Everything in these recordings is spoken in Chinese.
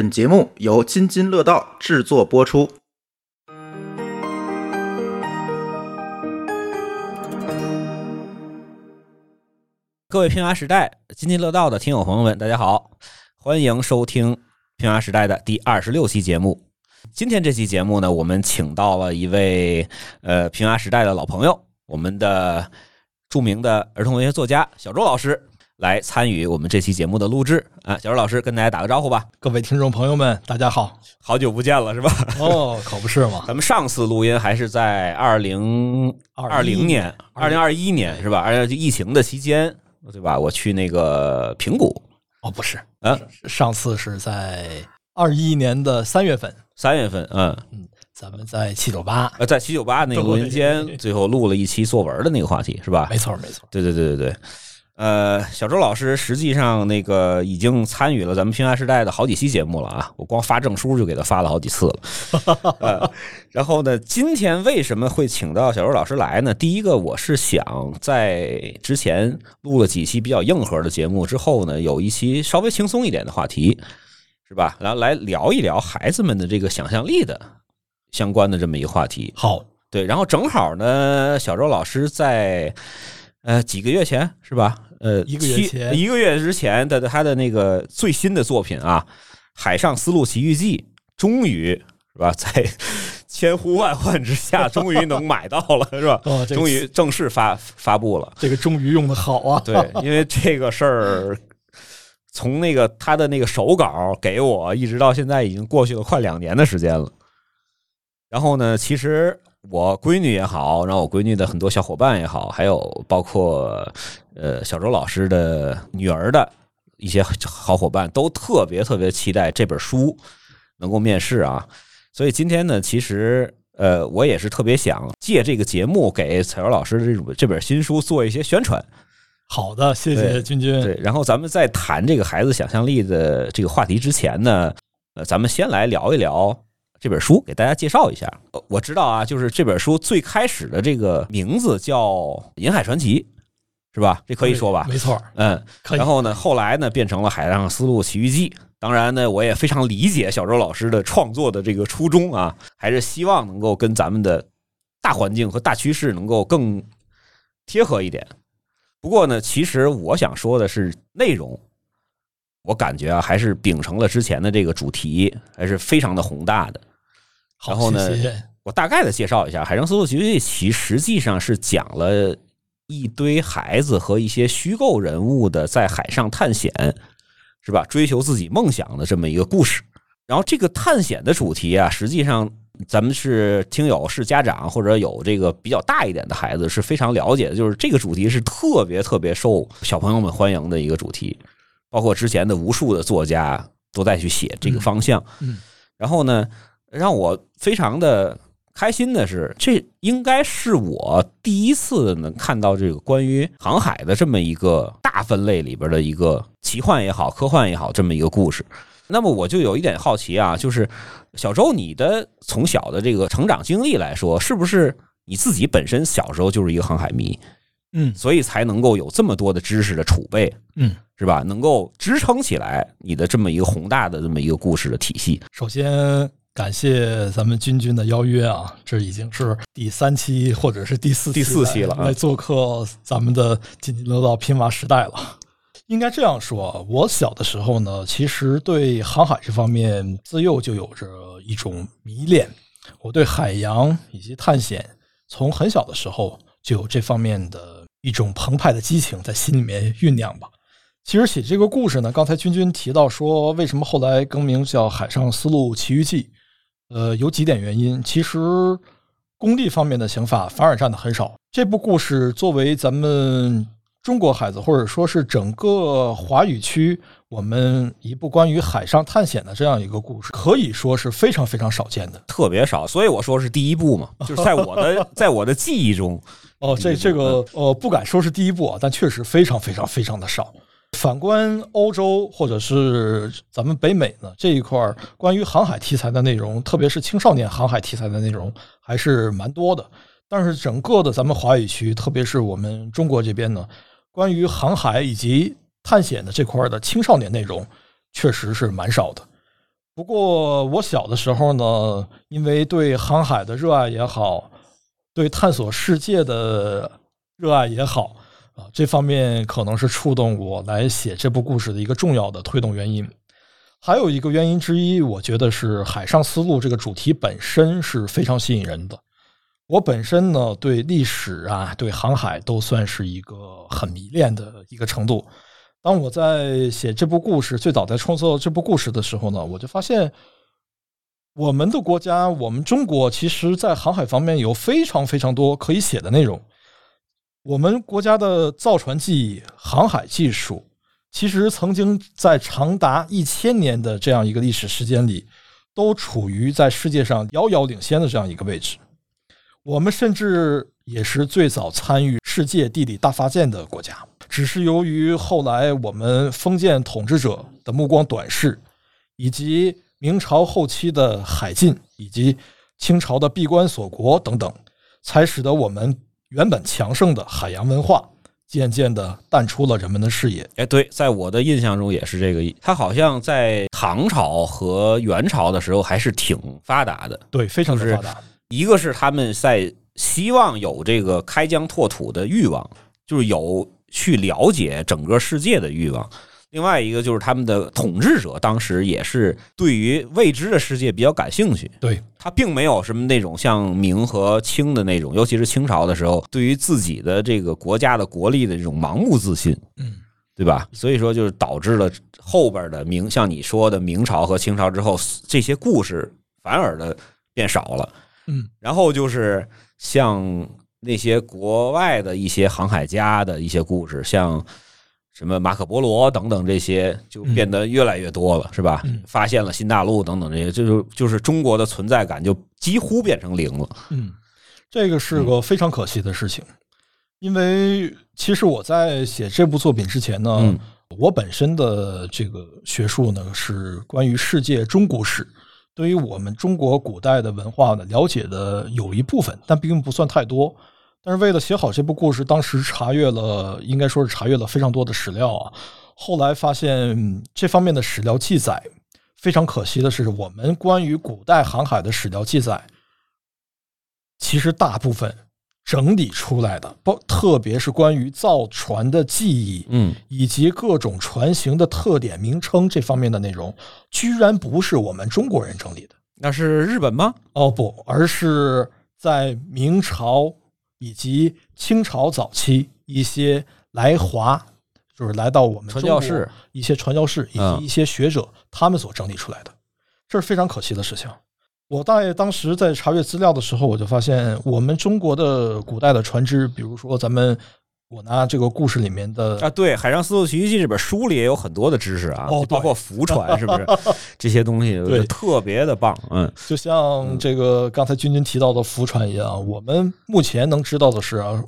本节目由津津乐道制作播出。各位平娃时代津津乐道的听友朋友们，大家好，欢迎收听平娃时代的第二十六期节目。今天这期节目呢，我们请到了一位呃平娃时代的老朋友，我们的著名的儿童文学作家小周老师来参与我们这期节目的录制啊。小周老师跟大家打个招呼吧，各位听众朋友们，大家好。好久不见了是吧？哦，可不是嘛。咱们上次录音还是在二零二零年、二零二一年是吧？而且疫情的期间，对吧？我去那个平谷，哦，不是，啊，上次是在二一年的三月份，三月份，嗯，嗯，咱们在七九八，呃，在七九八那个录音间，最后录了一期作文的那个话题是吧？没错没错。对对对对对，呃，小周老师实际上那个已经参与了咱们平安时代的好几期节目了啊，我光发证书就给他发了好几次了。呃，然后呢，今天为什么会请到小周老师来呢？第一个，我是想在之前录了几期比较硬核的节目之后呢，有一期稍微轻松一点的话题，是吧？然后来聊一聊孩子们的这个想象力的相关的这么一个话题。好，对，然后正好呢，小周老师在呃几个月前是吧？呃，一个月前一个月之前的他的那个最新的作品啊，《海上丝路奇遇记》，终于是吧，在 千呼万唤之下，终于能买到了，是吧？哦，这个终于正式发发布了。这个终于用的好啊。对，因为这个事儿，从那个他的那个手稿给我，一直到现在已经过去了快两年的时间了。然后呢，其实我闺女也好，然后我闺女的很多小伙伴也好，还有包括呃小周老师的女儿的一些好伙伴，都特别特别期待这本书能够面世啊。所以今天呢，其实呃，我也是特别想借这个节目给彩瑶老师这种这本新书做一些宣传。好的，谢谢君君。对，然后咱们在谈这个孩子想象力的这个话题之前呢，呃，咱们先来聊一聊这本书，给大家介绍一下。呃我知道啊，就是这本书最开始的这个名字叫《银海传奇》，是吧？这可以说吧？没错，嗯，可以。然后呢，后来呢变成了《海上丝路奇遇记》。当然呢，我也非常理解小周老师的创作的这个初衷啊，还是希望能够跟咱们的大环境和大趋势能够更贴合一点。不过呢，其实我想说的是内容，我感觉啊，还是秉承了之前的这个主题，还是非常的宏大的。好然后呢谢谢我大概的介绍一下，《海上丝路奇遇记》其实际上是讲了一堆孩子和一些虚构人物的在海上探险，是吧？追求自己梦想的这么一个故事。然后这个探险的主题啊，实际上咱们是听友是家长或者有这个比较大一点的孩子是非常了解的，就是这个主题是特别特别受小朋友们欢迎的一个主题，包括之前的无数的作家都在去写这个方向。嗯嗯然后呢，让我非常的开心的是，这应该是我第一次能看到这个关于航海的这么一个大分类里边的一个奇幻也好、科幻也好这么一个故事。那么我就有一点好奇啊，就是小周，你的从小的这个成长经历来说，是不是你自己本身小时候就是一个航海迷，嗯所以才能够有这么多的知识的储备，嗯，是吧？能够支撑起来你的这么一个宏大的这么一个故事的体系。首先感谢咱们君君的邀约啊，这已经是第三期或者是第四第四期了啊来来做客咱们的津津乐道拼娃时代了。应该这样说，我小的时候呢，其实对航海这方面自幼就有着一种迷恋。我对海洋以及探险，从很小的时候就有这方面的一种澎湃的激情在心里面酝酿吧。其实写这个故事呢，刚才君君提到说，为什么后来更名叫《海上丝路奇遇记》？呃，有几点原因。其实功利方面的刑法反而占的很少。这部故事作为咱们中国孩子，或者说是整个华语区，我们一部关于海上探险的这样一个故事，可以说是非常非常少见的。特别少，所以我说是第一部嘛，就是在我的 在我的记忆中，哦，这这个呃，不敢说是第一部啊，但确实非常非常非常的少。反观欧洲或者是咱们北美呢这一块儿，关于航海题材的内容，特别是青少年航海题材的内容，还是蛮多的。但是整个的咱们华语区，特别是我们中国这边呢，关于航海以及探险的这块的青少年内容，确实是蛮少的。不过我小的时候呢，因为对航海的热爱也好，对探索世界的热爱也好这方面可能是触动我来写这部故事的一个重要的推动原因。还有一个原因之一，我觉得是海上丝路这个主题本身是非常吸引人的。我本身呢，对历史啊，对航海都算是一个很迷恋的一个程度。当我在写这部故事，最早在创作这部故事的时候呢，我就发现，我们的国家，我们中国，其实在航海方面有非常非常多可以写的内容。我们国家的造船技艺、航海技术。其实曾经在长达一千年的这样一个历史时间里，都处于在世界上遥遥领先的这样一个位置。我们甚至也是最早参与世界地理大发现的国家，只是由于后来我们封建统治者的目光短视，以及明朝后期的海禁，以及清朝的闭关锁国等等，才使得我们原本强盛的海洋文化。渐渐的淡出了人们的视野。哎，对，在我的印象中也是这个。他好像在唐朝和元朝的时候还是挺发达的。对，非常的发达。一个是他们在希望有这个开疆拓土的欲望，就是有去了解整个世界的欲望。另外一个就是他们的统治者当时也是对于未知的世界比较感兴趣，对他并没有什么那种像明和清的那种，尤其是清朝的时候，对于自己的这个国家的国力的这种盲目自信，嗯，对吧？所以说就是导致了后边的明，像你说的明朝和清朝之后，这些故事反而的变少了，嗯，然后就是像那些国外的一些航海家的一些故事，像。什么马可波罗等等这些就变得越来越多了，是吧？发现了新大陆等等这些，就是就是中国的存在感就几乎变成零了。嗯，这个是个非常可惜的事情，因为其实我在写这部作品之前呢，我本身的这个学术呢是关于世界中古史，对于我们中国古代的文化呢了解的有一部分，但并不算太多。但是为了写好这部故事，当时查阅了，应该说是查阅了非常多的史料啊。后来发现这方面的史料记载，非常可惜的是，我们关于古代航海的史料记载，其实大部分整理出来的，包特别是关于造船的记忆，嗯，以及各种船型的特点名称这方面的内容，居然不是我们中国人整理的，那是日本吗？哦不，而是在明朝。以及清朝早期一些来华，就是来到我们传教士一些传教士以及一些学者，他们所整理出来的，这是非常可惜的事情。我大爷当时在查阅资料的时候，我就发现我们中国的古代的船只，比如说咱们。我拿这个故事里面的啊，对《海上丝路奇遇记》这本书里也有很多的知识啊，哦，包括浮船是不是 这些东西，对，特别的棒。嗯，就像这个刚才君君提到的浮船一样，我们目前能知道的是啊，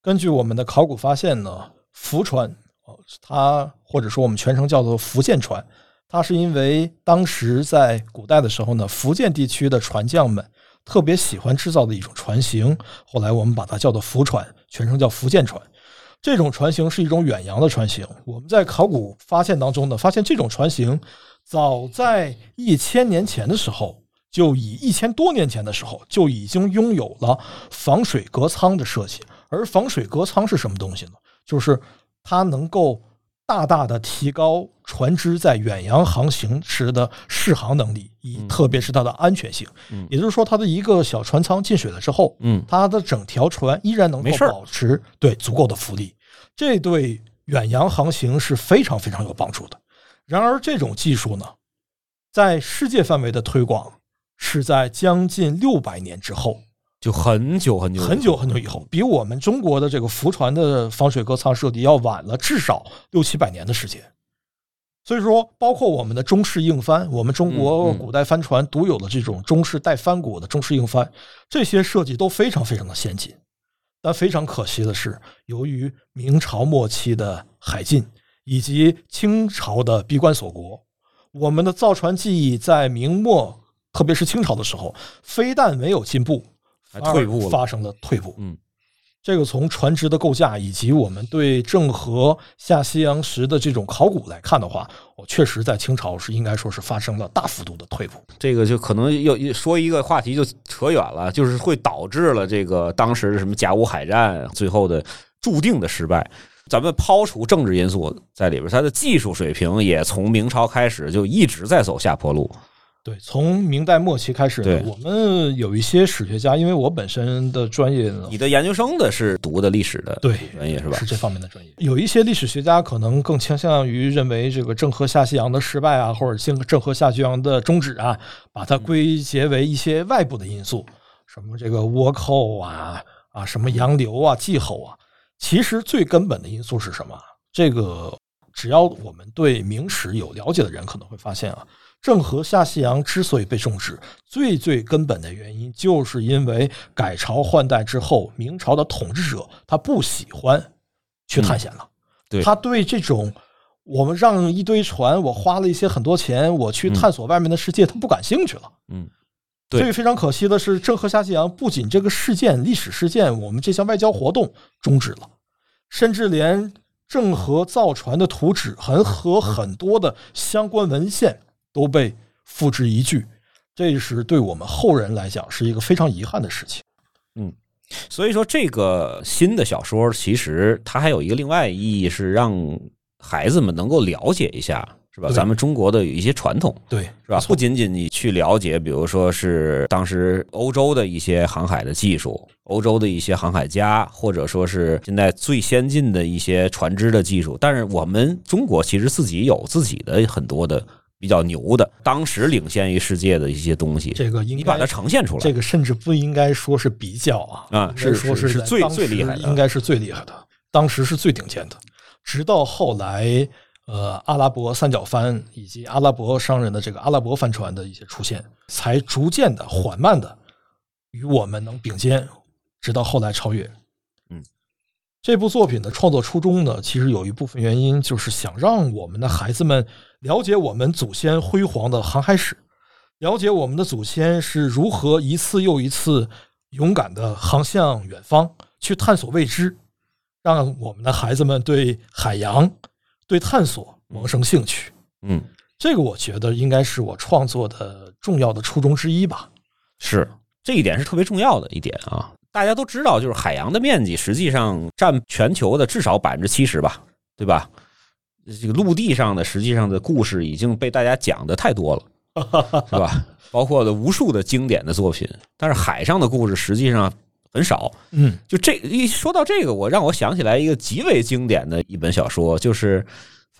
根据我们的考古发现呢，浮船啊，它或者说我们全称叫做福建船，它是因为当时在古代的时候呢，福建地区的船匠们特别喜欢制造的一种船型，后来我们把它叫做浮船，全称叫福建船。这种船型是一种远洋的船型。我们在考古发现当中呢，发现这种船型早在一千年前的时候，就以一千多年前的时候就已经拥有了防水隔舱的设计。而防水隔舱是什么东西呢？就是它能够大大的提高船只在远洋航行时的适航能力，以特别是它的安全性。也就是说，它的一个小船舱进水了之后，嗯，它的整条船依然能够保持对足够的浮力。这对远洋航行是非常非常有帮助的。然而，这种技术呢，在世界范围的推广是在将近六百年之后，就很久很久很久很久以后，比我们中国的这个福船的防水隔舱设计要晚了至少六七百年的时间。所以说，包括我们的中式硬帆，我们中国古代帆船独有的这种中式带帆骨的中式硬帆，这些设计都非常非常的先进。但非常可惜的是，由于明朝末期的海禁以及清朝的闭关锁国，我们的造船技艺在明末，特别是清朝的时候，非但没有进步，还退步，发生了退步。嗯，这个从船只的构架以及我们对郑和下西洋时的这种考古来看的话，我确实在清朝是应该说是发生了大幅度的退步。这个就可能要说一个话题就扯远了，就是会导致了这个当时的什么甲午海战最后的注定的失败。咱们抛除政治因素在里边，它的技术水平也从明朝开始就一直在走下坡路。对，从明代末期开始我们有一些史学家，因为我本身的专业呢你的研究生的是读的历史的对专业是吧是？这方面的专业。有一些历史学家可能更倾向于认为这个郑和下西洋的失败啊，或者郑郑和下西洋的终止啊，把它归结为一些外部的因素，什么这个倭寇啊啊，什么洋流啊、季候啊。其实最根本的因素是什么？这个只要我们对明史有了解的人可能会发现啊，郑和下西洋之所以被终止，最最根本的原因就是因为改朝换代之后，明朝的统治者他不喜欢去探险了，对。他对这种我们让一堆船，我花了一些很多钱，我去探索外面的世界，他不感兴趣了。嗯，对。所以非常可惜的是，郑和下西洋不仅这个事件历史事件，我们这项外交活动终止了，甚至连郑和造船的图纸很和很多的相关文献都被付之一炬，这是对我们后人来讲是一个非常遗憾的事情。嗯所以说，这个新的小说其实它还有一个另外意义，是让孩子们能够了解一下，是吧？咱们中国的有一些传统，对，是吧？不仅仅你去了解，比如说是当时欧洲的一些航海的技术，欧洲的一些航海家，或者说是现在最先进的一些船只的技术，但是我们中国其实自己有自己的很多的比较牛的，当时领先于世界的一些东西，这个应该你把它呈现出来，这个甚至不应该说是比较啊，啊是是最最厉害的应该是最厉害的，当时是最顶尖的。直到后来，呃，阿拉伯三角帆以及阿拉伯商人的这个阿拉伯帆船的一些出现，才逐渐的、缓慢的与我们能并肩，直到后来超越。嗯，这部作品的创作初衷呢，其实有一部分原因就是想让我们的孩子们了解我们祖先辉煌的航海史，了解我们的祖先是如何一次又一次勇敢的航向远方，去探索未知，让我们的孩子们对海洋、对探索萌生兴趣。嗯，这个我觉得应该是我创作的重要的初衷之一吧。是这一点是特别重要的一点啊。大家都知道，就是海洋的面积实际上占全球的至少百分之七十吧，对吧？这个陆地上的实际上的故事已经被大家讲的太多了，是吧？包括了无数的经典的作品，但是海上的故事实际上很少。嗯，就这一说到这个，我让我想起来一个极为经典的一本小说，就是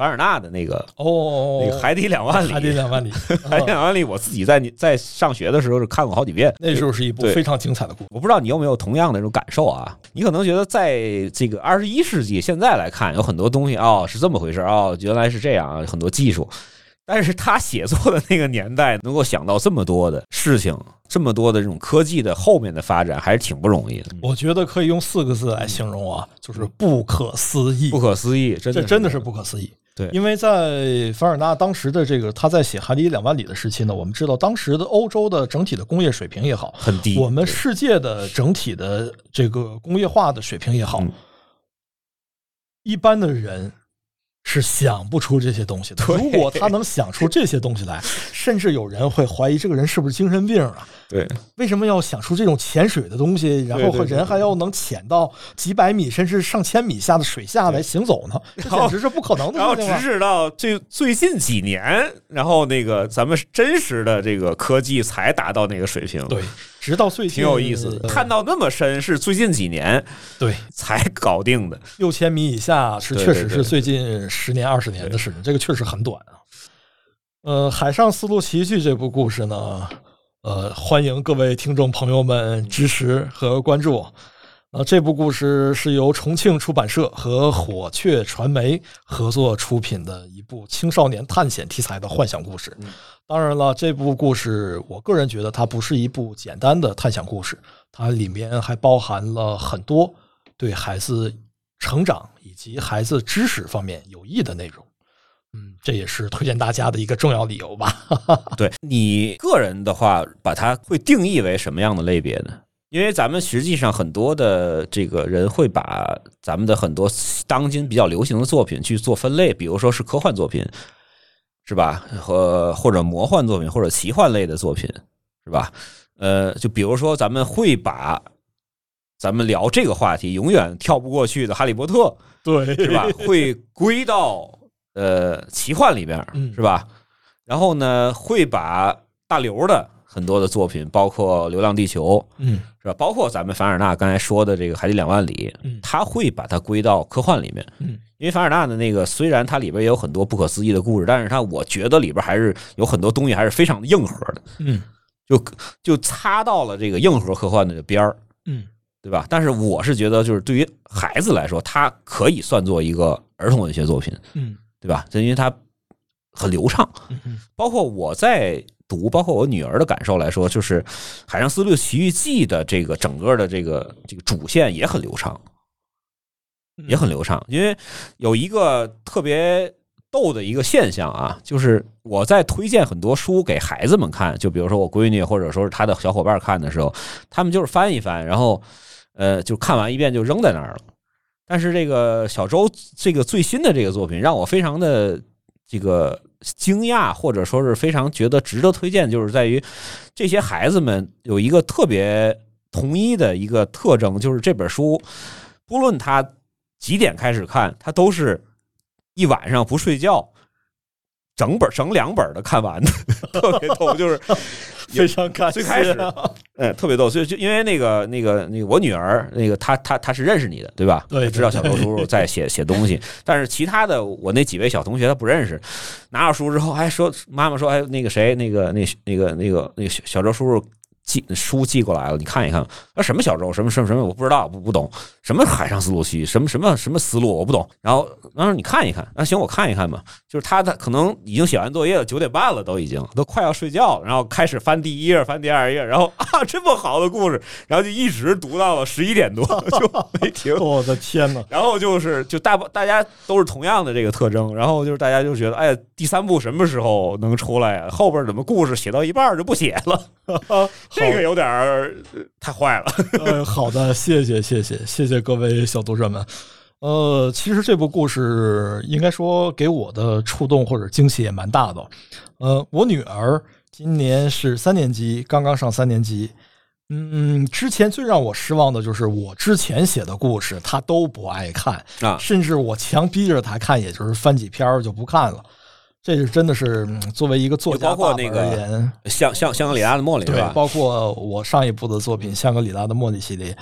凡尔纳的那个哦，那个《海底两万里》。海底两万里，海底两万里，我自己在在上学的时候是看过好几遍。那时候是一部非常精彩的故事。我不知道你有没有同样的这种感受啊？你可能觉得在这个二十一世纪现在来看，有很多东西哦是这么回事哦，原来是这样啊，很多技术。但是他写作的那个年代，能够想到这么多的事情，这么多的这种科技的后面的发展，还是挺不容易的，我觉得可以用四个字来形容啊，就是不可思议。不可思议，真的这真的是不可思议。对因为在凡尔纳当时的这个他在写《海底两万里》的时期呢，我们知道当时的欧洲的整体的工业水平也好，很低。我们世界的整体的这个工业化的水平也好嗯，一般的人是想不出这些东西的。如果他能想出这些东西来，甚至有人会怀疑这个人是不是精神病啊？对为什么要想出这种潜水的东西，然后人还要能潜到几百米甚至上千米下的水下来行走呢？这简直是不可能的然后！直至到最最近几年，然后那个咱们真实的这个科技才达到那个水平，对，直到最近挺有意思的。呃看到那么深是最近几年对才搞定的。六千米以下是确实是最近十年二十年的事情，这个确实很短啊。呃，《海上丝路奇遇》这部故事呢，呃，欢迎各位听众朋友们支持和关注。呃，这部故事是由重庆出版社和火雀传媒合作出品的一部青少年探险题材的幻想故事。当然了，这部故事我个人觉得它不是一部简单的探险故事，它里面还包含了很多对孩子成长以及孩子知识方面有益的内容。嗯，这也是推荐大家的一个重要理由吧。对你个人的话，把它会定义为什么样的类别呢？因为咱们实际上很多的这个人会把咱们的很多当今比较流行的作品去做分类，比如说是科幻作品，是吧？和或者魔幻作品，或者奇幻类的作品，是吧？呃，就比如说咱们会把咱们聊这个话题永远跳不过去的《哈利波特》，对，是吧？会归到呃奇幻里边，嗯是吧？然后呢，会把大刘的很多的作品，包括《流浪地球》，嗯是吧？包括咱们凡尔纳刚才说的这个《海底两万里》，嗯他会把它归到科幻里面。嗯因为凡尔纳的那个虽然它里边也有很多不可思议的故事，但是它我觉得里边还是有很多东西还是非常硬核的，嗯就就擦到了这个硬核科幻的边儿。嗯对吧？但是我是觉得，就是对于孩子来说，它可以算作一个儿童文学作品，嗯对吧？就因为它很流畅。嗯包括我在读，包括我女儿的感受来说，就是《海上丝路奇遇记》的这个整个的这个这个主线也很流畅，嗯也很流畅。因为有一个特别逗的一个现象啊，就是我在推荐很多书给孩子们看，就比如说我闺女或者说是她的小伙伴看的时候，他们就是翻一翻，然后呃，就看完一遍就扔在那儿了。但是这个小周这个最新的这个作品让我非常的这个惊讶，或者说是非常觉得值得推荐，就是在于这些孩子们有一个特别统一的一个特征，就是这本书不论他几点开始看，他都是一晚上不睡觉。整本整两本的看完的，特别逗，就是 非常感谢。最开始嗯，特别逗，所以就因为那个那个那个我女儿那个她她她是认识你的对吧？对她知道小周叔 叔在写写东西，但是其他的我那几位小同学他不认识。拿到书之后，还说妈妈说，哎，那个谁，那个那那个那个那个小小周叔叔寄书寄过来了，你看一看。啊，什么小舟，什么什么什么，我不知道，不不懂。什么海上丝路期，什么什么什么思路，我不懂。然后，然后你看一看，啊，行，我看一看吧。就是他他可能已经写完作业了，九点半了，都已经都快要睡觉了，然后开始翻第一页，翻第二页，然后啊，这么好的故事，然后就一直读到了十一点多，就没停。我的天哪！然后就是就大大家都是同样的这个特征，然后就是大家就觉得，哎呀，第三部什么时候能出来呀？后边怎么故事写到一半就不写了？这个有点儿呃太坏了。呃，好的，谢谢谢谢谢谢各位小读者们。呃，其实这部故事应该说给我的触动或者惊喜也蛮大的。呃，我女儿今年是三年级，刚刚上三年级。嗯，之前最让我失望的就是我之前写的故事，她都不爱看啊甚至我强逼着她看，也就是翻几篇儿就不看了。这是真的是嗯作为一个作家包括爸爸那个而言，香香香格里拉的茉莉对，吧？包括我上一部的作品《香格里拉的茉莉》系列，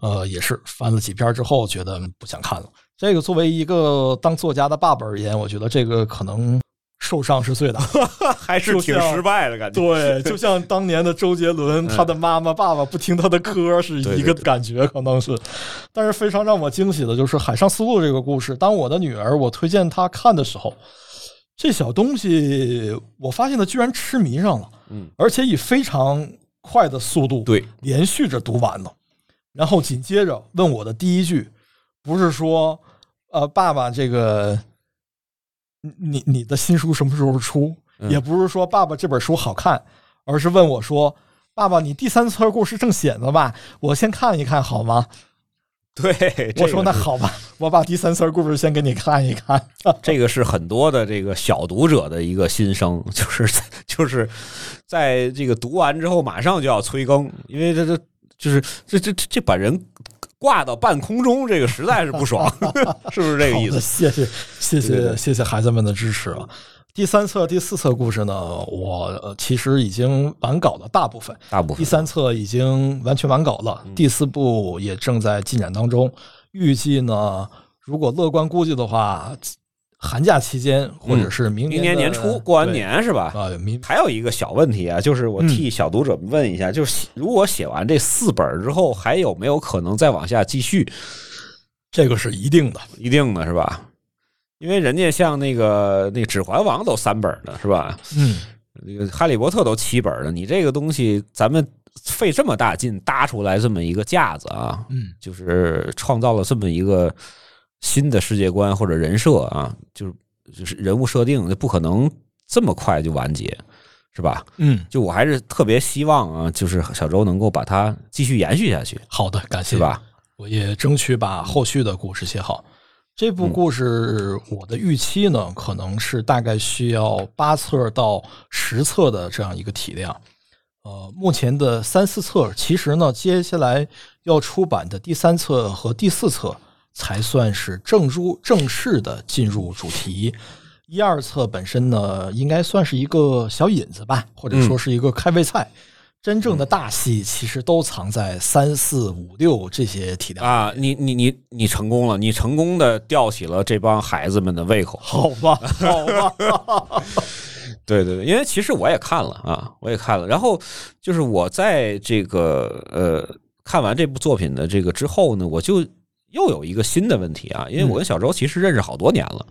呃，也是翻了几篇之后，觉得不想看了。这个作为一个当作家的爸爸而言，我觉得这个可能受伤是最大的。还是挺失败的感觉。对，就像当年的周杰伦，他的妈妈、爸爸不听他的 歌是一个感觉，可能是。但是非常让我惊喜的就是《海上丝路》这个故事，当我的女儿我推荐她看的时候，这小东西我发现他居然痴迷上了，嗯，而且以非常快的速度，对，连续着读完了。然后紧接着问我的第一句，不是说，呃，爸爸，这个，你你你的新书什么时候出？嗯也不是说爸爸这本书好看，而是问我说，爸爸，你第三册故事正写呢吧？我先看一看好吗？对，我说那好吧，我把第三册故事先给你看一看。这个是很多的这个小读者的一个心声，就是就是在这个读完之后马上就要催更，因为这这就是这这这这把人挂到半空中，这个实在是不爽，是不是这个意思？谢谢谢谢谢谢孩子们的支持啊！第三册、第四册故事呢，我呃其实已经完稿了大部分，大部分第三册已经完全完稿了，嗯第四部也正在进展当中。预计呢，如果乐观估计的话，寒假期间或者是明嗯明年的年年初过完年是吧？啊，明还有一个小问题啊，就是我替小读者们问一下，就是写如果写完这四本之后，还有没有可能再往下继续？这个是一定的。一定的是吧？因为人家像那个那《指环王》都三本的是吧？嗯，那个《哈利波特》都七本了，你这个东西咱们费这么大劲搭出来这么一个架子啊，嗯，就是创造了这么一个新的世界观或者人设啊，就是就是人物设定，就不可能这么快就完结。是吧？嗯，就我还是特别希望啊，就是小周能够把它继续延续下去，好的，感谢是吧？我也争取把后续的故事写好。这部故事我的预期呢，可能是大概需要八册到十册的这样一个体量。呃，目前的三四册，其实呢，接下来要出版的第三册和第四册才算是正入正式的进入主题。一二册本身呢，应该算是一个小引子吧，或者说是一个开胃菜。真正的大戏其实都藏在三四五六这些体量啊！你你你你成功了，你成功的吊起了这帮孩子们的胃口，好吧，好吧。对对对，因为其实我也看了啊，我也看了。然后就是我在这个呃看完这部作品的这个之后呢，我就又有一个新的问题啊，因为我跟小周其实认识好多年了。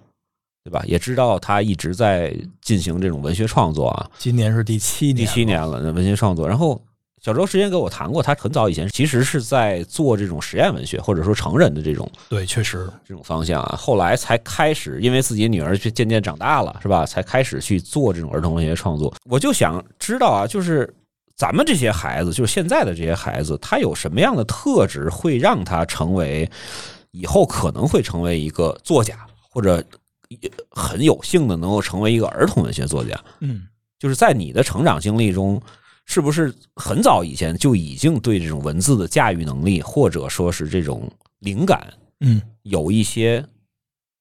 对吧？也知道他一直在进行这种文学创作啊。今年是第七年，第七年了，那文学创作。然后小周之前跟我谈过，他很早以前其实是在做这种实验文学，或者说成人的这种。对，确实这种方向啊。后来才开始，因为自己女儿去渐渐长大了，是吧？才开始去做这种儿童文学创作。我就想知道啊，就是咱们这些孩子，就是现在的这些孩子，他有什么样的特质会让他成为以后可能会成为一个作家，或者？很有幸的能够成为一个儿童文学作家，嗯，就是在你的成长经历中，是不是很早以前就已经对这种文字的驾驭能力，或者说是这种灵感，嗯，有一些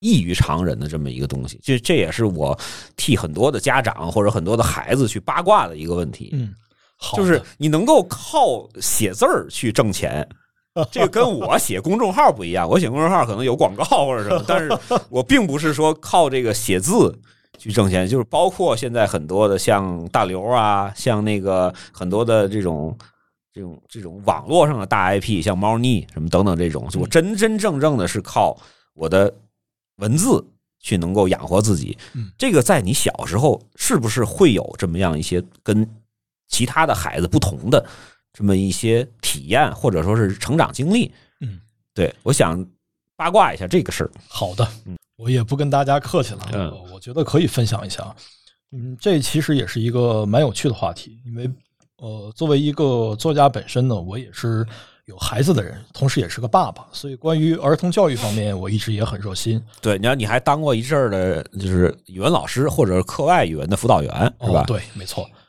异于常人的这么一个东西？这这也是我替很多的家长或者很多的孩子去八卦的一个问题。嗯，好，就是你能够靠写字儿去挣钱。这个跟我写公众号不一样，我写公众号可能有广告或者什么，但是我并不是说靠这个写字去挣钱，就是包括现在很多的像大刘啊，像那个很多的这种这种这种网络上的大 IP，像猫腻什么等等这种，我真真正正的是靠我的文字去能够养活自己。这个在你小时候是不是会有这么样一些跟其他的孩子不同的？这么一些体验或者说是成长经历，嗯，对，我想八卦一下这个事儿。好的，嗯，我也不跟大家客气了，嗯，我觉得可以分享一下，嗯，这其实也是一个蛮有趣的话题，因为呃，作为一个作家本身呢，我也是有孩子的人，同时也是个爸爸，所以关于儿童教育方面，我一直也很热心。对，你看你还当过一阵儿的，就是语文老师或者课外语文的辅导员，是吧？对，没错，呃。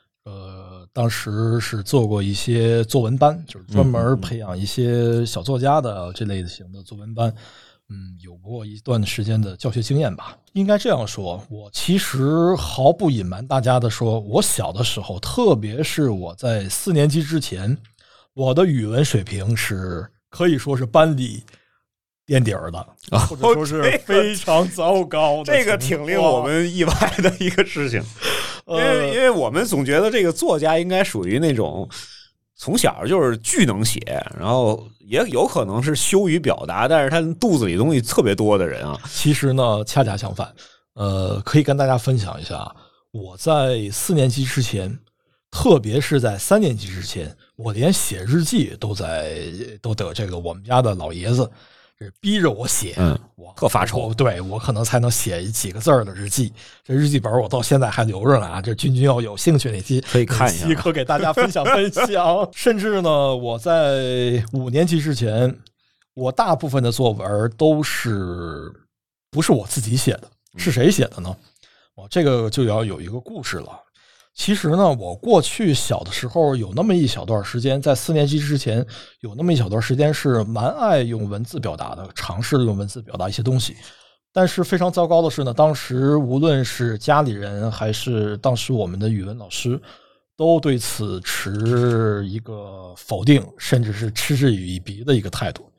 当时是做过一些作文班，就是专门培养一些小作家的这类型的作文班。嗯，有过一段时间的教学经验吧。应该这样说，我其实毫不隐瞒大家的说，我小的时候，特别是我在四年级之前，我的语文水平是可以说是班里垫底儿的，或者说是非常糟糕的。这个挺令我们意外的一个事情。因 为因为我们总觉得这个作家应该属于那种从小就是巨能写，然后也有可能是羞于表达，但是他肚子里东西特别多的人啊。其实呢，恰恰相反。呃，可以跟大家分享一下，我在四年级之前，特别是在三年级之前，我连写日记都在都得这个我们家的老爷子。逼着我写，嗯，我特发愁。对我可能才能写几个字儿的日记，这日记本我到现在还留着呢啊！这君君要有兴趣，那期可以看一下，可给大家分享分享。甚至呢，我在五年级之前，我大部分的作文都是不是我自己写的，是谁写的呢？哦，这个就要有一个故事了。其实呢，我过去小的时候有那么一小段时间，在四年级之前有那么一小段时间是蛮爱用文字表达的，尝试用文字表达一些东西。但是非常糟糕的是呢，当时无论是家里人还是当时我们的语文老师，都对此持一个否定，甚至是嗤之以鼻的一个态度。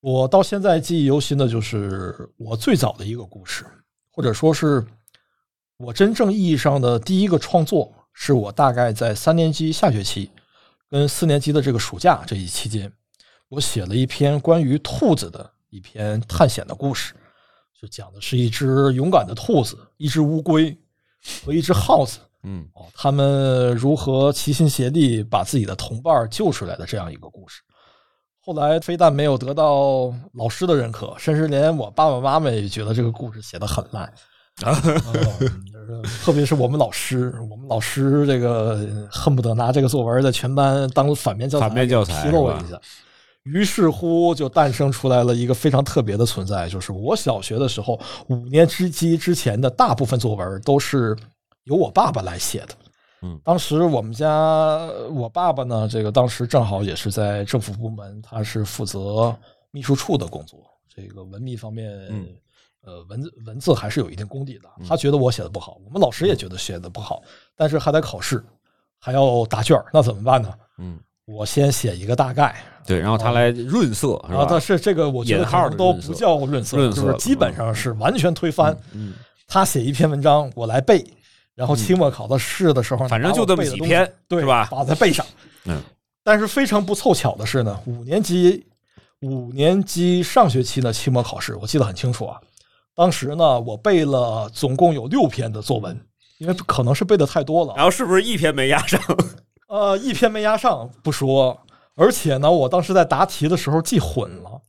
我到现在记忆犹新的就是我最早的一个故事，或者说是。我真正意义上的第一个创作，是我大概在三年级下学期跟四年级的这个暑假这一期间，我写了一篇关于兔子的一篇探险的故事，就讲的是一只勇敢的兔子、一只乌龟和一只耗子，嗯，哦，他们如何齐心协力把自己的同伴救出来的这样一个故事。后来非但没有得到老师的认可，甚至连我爸爸妈妈也觉得这个故事写得很烂。嗯特别是我们老师，我们老师这个恨不得拿这个作文在全班当反面教材反面教材批斗我一下。于是乎，就诞生出来了一个非常特别的存在，就是我小学的时候，五年之级之前的大部分作文都是由我爸爸来写的。嗯当时我们家我爸爸呢，这个当时正好也是在政府部门，他是负责秘书处的工作，这个文秘方面，嗯呃，文字文字还是有一定功底的。他觉得我写的不好，我们老师也觉得写的不好，但是还得考试，还要答卷儿那怎么办呢？嗯，我先写一个大概，对，然后他来润色是啊，吧？但是这个我觉得引号都不叫润色，润色就是基本上是完全推翻。嗯，他写一篇文章，我来背，然后期末考的试的时候反正就这么几篇对是吧把它背上。嗯，但是非常不凑巧的是呢，五年级五年级上学期的期末考试，我记得很清楚啊。当时呢，我背了总共有六篇的作文，因为可能是背的太多了，然后是不是一篇没压上？呃，一篇没压上不说，而且呢，我当时在答题的时候记混了，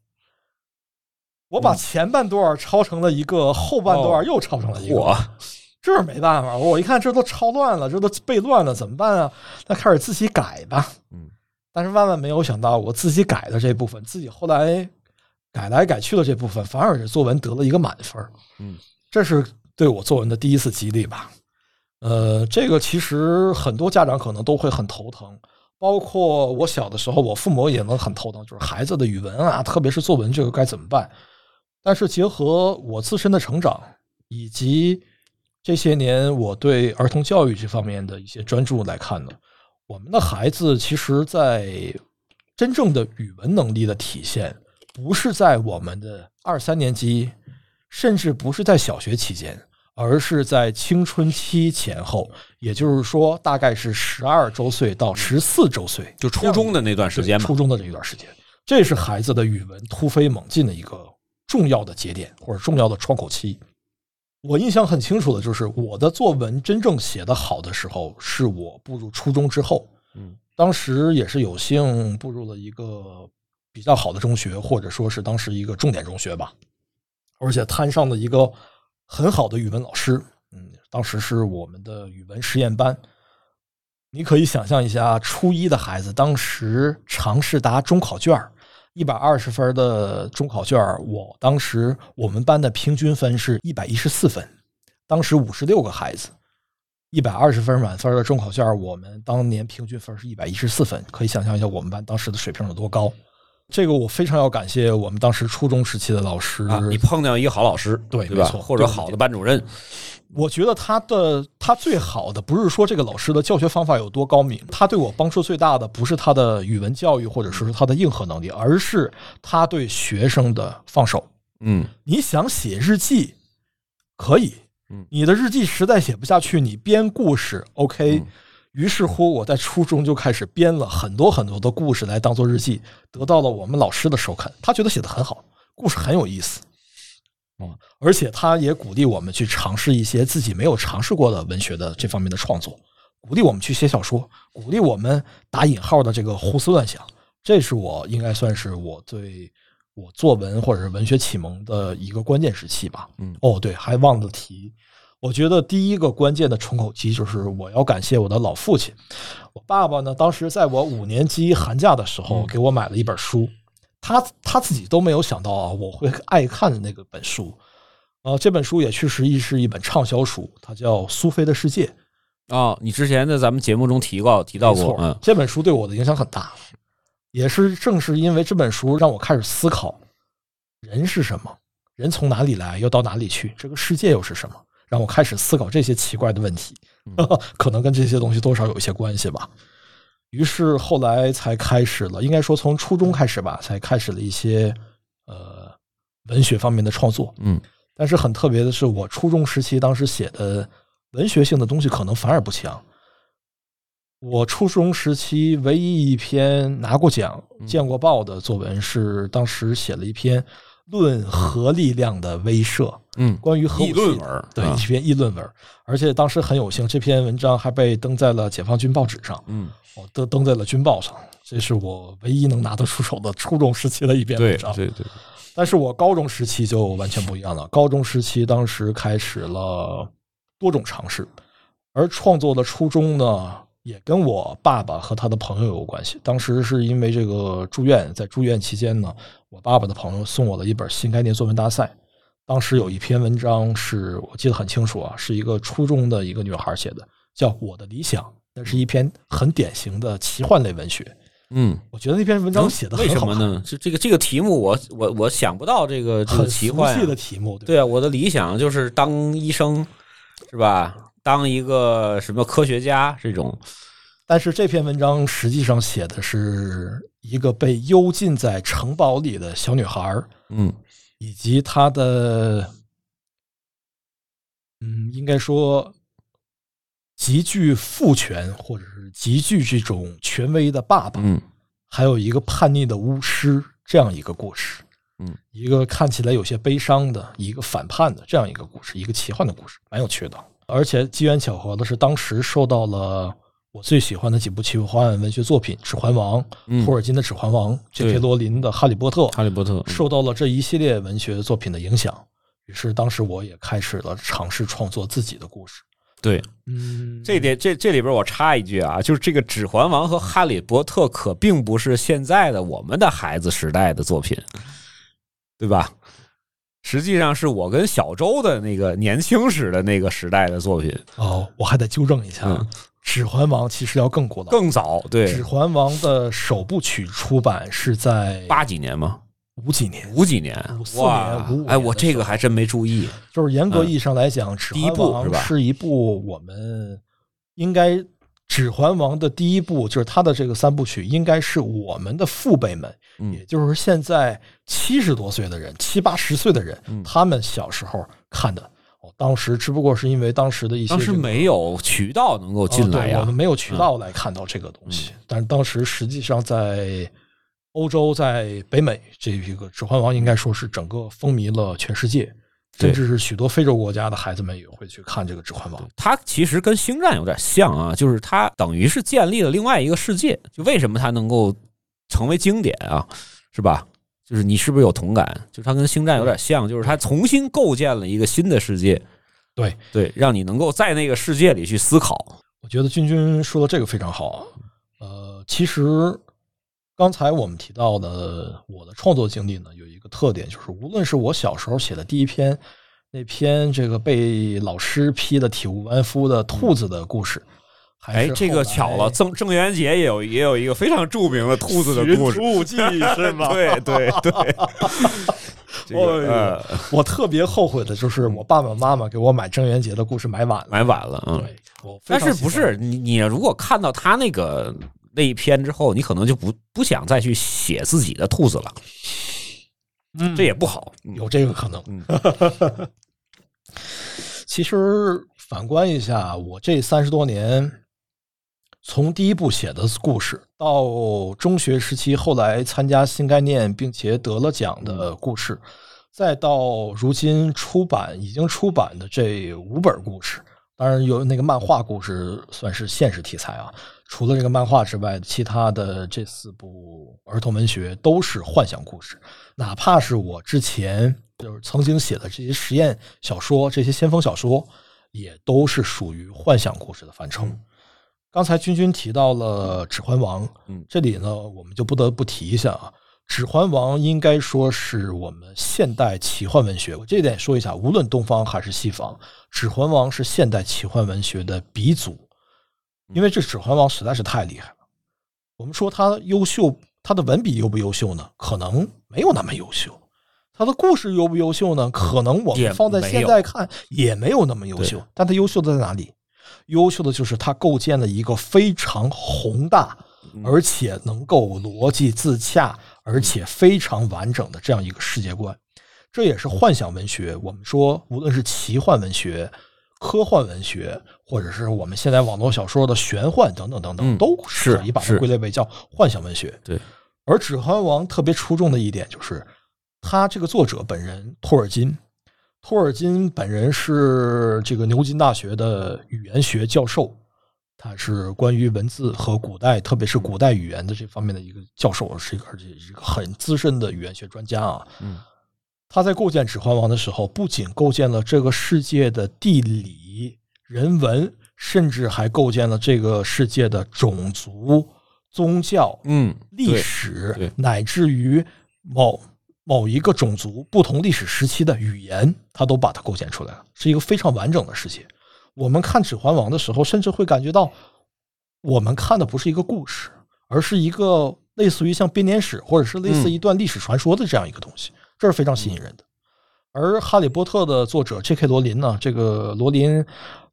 我把前半段抄成了一个，后半段又抄成了一个。我这没办法，我一看这都抄乱了，这都背乱了，怎么办啊？那开始自己改吧。嗯，但是万万没有想到，我自己改的这部分，自己后来改来改去的这部分，反而是作文得了一个满分。嗯，这是对我作文的第一次激励吧。呃，这个其实很多家长可能都会很头疼，包括我小的时候，我父母也能很头疼，就是孩子的语文啊，特别是作文这个该怎么办？但是结合我自身的成长，以及这些年我对儿童教育这方面的一些专注来看呢，我们的孩子其实，在真正的语文能力的体现，不是在我们的二三年级，甚至不是在小学期间，而是在青春期前后，也就是说，大概是十二周岁到十四周岁，就初中的那段时间嘛初。中的这一段时间，这是孩子的语文突飞猛进的一个重要的节点或者重要的窗口期。我印象很清楚的就是，我的作文真正写得好的时候，是我步入初中之后。嗯，当时也是有幸步入了一个比较好的中学，或者说是当时一个重点中学吧，而且摊上了一个很好的语文老师。嗯，当时是我们的语文实验班。你可以想象一下，初一的孩子当时尝试答中考卷一百二十分的中考卷儿我当时我们班的平均分是一百一十四分，当时五十六个孩子，一百二十分满分的中考卷我们当年平均分是一百一十四分，可以想象一下我们班当时的水平有多高。这个我非常要感谢我们当时初中时期的老师，啊，你碰见一个好老师，对？对没错或者好的班主任，我觉得他的他最好的不是说这个老师的教学方法有多高明，他对我帮助最大的不是他的语文教育或者是他的硬核能力，而是他对学生的放手。嗯你想写日记，可以嗯，你的日记实在写不下去，你编故事，OK 嗯。于是乎，我在初中就开始编了很多很多的故事来当做日记，得到了我们老师的首肯，他觉得写的很好，故事很有意思。嗯，而且他也鼓励我们去尝试一些自己没有尝试过的文学的这方面的创作，鼓励我们去写小说，鼓励我们打引号的这个胡思乱想。这是我应该算是我对我作文或者是文学启蒙的一个关键时期吧。嗯哦，对，还忘了提，我觉得第一个关键的窗口期就是我要感谢我的老父亲。我爸爸呢，当时在我五年级寒假的时候嗯给我买了一本书，他他自己都没有想到啊，我会爱看的那个本书。呃，这本书也确实是一本畅销书，它叫《苏菲的世界》。哦，你之前在咱们节目中提过提到，，过嗯这本书对我的影响很大，也是正是因为这本书让我开始思考，人是什么，人从哪里来，又到哪里去，这个世界又是什么，让我开始思考这些奇怪的问题，可能跟这些东西多少有一些关系吧。于是后来才开始了，应该说从初中开始吧，才开始了一些呃文学方面的创作。嗯但是很特别的是，我初中时期当时写的文学性的东西可能反而不强。我初中时期唯一一篇拿过奖、嗯见过报的作文是当时写了一篇论核力量的威慑，嗯，关于核武器对一篇议论文，而且当时很有幸，这篇文章还被登在了解放军报纸上，嗯，哦，登登在了军报上，这是我唯一能拿得出手的初中时期的一篇文章。对对，但是我高中时期就完全不一样了。高中时期当时开始了多种尝试，而创作的初衷呢，也跟我爸爸和他的朋友有关系。当时是因为这个住院，在住院期间呢，我爸爸的朋友送我了一本新概念作文大赛。当时有一篇文章是我记得很清楚啊，是一个初中的一个女孩写的，叫《我的理想》，那是一篇很典型的奇幻类文学。嗯，我觉得那篇文章写的为很好看，什么呢？这这个这个题目我，我我想不到这个这个很奇幻的题目，对对啊，我的理想就是当医生，是吧？当一个什么科学家这种，但是这篇文章实际上写的是一个被幽禁在城堡里的小女孩儿，嗯以及她的，嗯，应该说极具父权或者是极具这种权威的爸爸，嗯还有一个叛逆的巫师这样一个故事。嗯，一个看起来有些悲伤的，一个反叛的这样一个故事，一个奇幻的故事，蛮有趣的。而且机缘巧合的是，当时受到了我最喜欢的几部奇幻文学作品《指环王》、嗯托尔金的《指环王》、对 J.K. 罗琳的《哈利波特》，哈利波特嗯受到了这一系列文学作品的影响。于是，当时我也开始了尝试创作自己的故事。对嗯，这点这这里边我插一句啊，就是这个《指环王》和《哈利波特》可并不是现在的我们的孩子时代的作品，对吧？实际上是我跟小周的那个年轻时的那个时代的作品，哦，我还得纠正一下，嗯指环王》其实要更古老。更早，《对指，环王》的首部曲出版是在八几年吗？五几年，五几年五四，哇年五五！哎，我这个还真没注意。就是严格意义上来讲，指环王部是一部我们应该《指环王》的第一部，就是它的这个三部曲，应该是我们的父辈们，嗯也就是现在七十多岁的人、七八十岁的人，嗯他们小时候看的。哦，当时只不过是因为当时的一些当时没有渠道能够进来呀哦对我们。没有渠道来看到这个东西。但是当时实际上在欧洲、在北美这一个《指环王》应该说是整个风靡了全世界，甚至是许多非洲国家的孩子们也会去看这个《指环王》。它其实跟星战有点像啊，就是它等于是建立了另外一个世界。就为什么它能够成为经典啊，是吧？就是你是不是有同感？就是它跟星战有点像，就是它重新构建了一个新的世界，对，对，让你能够在那个世界里去思考。我觉得君君说的这个非常好啊。呃，其实刚才我们提到的我的创作经历呢，有一个特点，就是无论是我小时候写的第一篇那篇这个被老师批的体无完肤的兔子的故事，还哎，是这个巧了，郑郑渊洁也有也有一个非常著名的兔子的故事，兔记是吗？对 对对。这个哎呦呃，我特别后悔的就是我爸爸妈妈给我买郑渊洁的故事买晚了。买晚了，嗯。对，我但是不是你你如果看到他那个那一篇之后，你可能就不不想再去写自己的兔子了，嗯这也不好。嗯有这个可能。嗯其实反观一下，我这三十多年，从第一部写的故事，到中学时期后来参加新概念并且得了奖的故事，再到如今出版已经出版的这五本故事，当然有那个漫画故事算是现实题材啊。除了这个漫画之外，其他的这四部儿童文学都是幻想故事，哪怕是我之前就是曾经写的这些实验小说、这些先锋小说，也都是属于幻想故事的范畴。刚才君君提到了《指环王》，嗯这里呢，我们就不得不提一下啊，《指环王》应该说是我们现代奇幻文学，我这点说一下，无论东方还是西方，《指环王》是现代奇幻文学的鼻祖，因为这《指环王》实在是太厉害了。我们说它优秀，它的文笔优不优秀呢？可能没有那么优秀。它的故事优不优秀呢？可能我们放在现在看也没有那么优秀。但它优秀的在哪里？优秀的就是它构建了一个非常宏大，嗯而且能够逻辑自洽，而且非常完整的这样一个世界观。这也是幻想文学。我们说，无论是奇幻文学、科幻文学，或者是我们现在网络小说的玄幻等等等等，嗯都是可以把它归类为叫幻想文学。对，而《指环王》特别出众的一点就是，他这个作者本人托尔金，托尔金本人是这个牛津大学的语言学教授，他是关于文字和古代，特别是古代语言的这方面的一个教授，是一个而且是一个很资深的语言学专家啊。嗯，他在构建《指环王》的时候，不仅构建了这个世界的地理、人文，甚至还构建了这个世界的种族、宗教、嗯，历史，乃至于某某一个种族不同历史时期的语言，他都把它构建出来了，是一个非常完整的世界。我们看《指环王》的时候，甚至会感觉到，我们看的不是一个故事，而是一个类似于像编年史或者是类似一段历史传说的这样一个东西，这是非常吸引人的。而《哈利波特》的作者 J.K. 罗琳呢，这个罗琳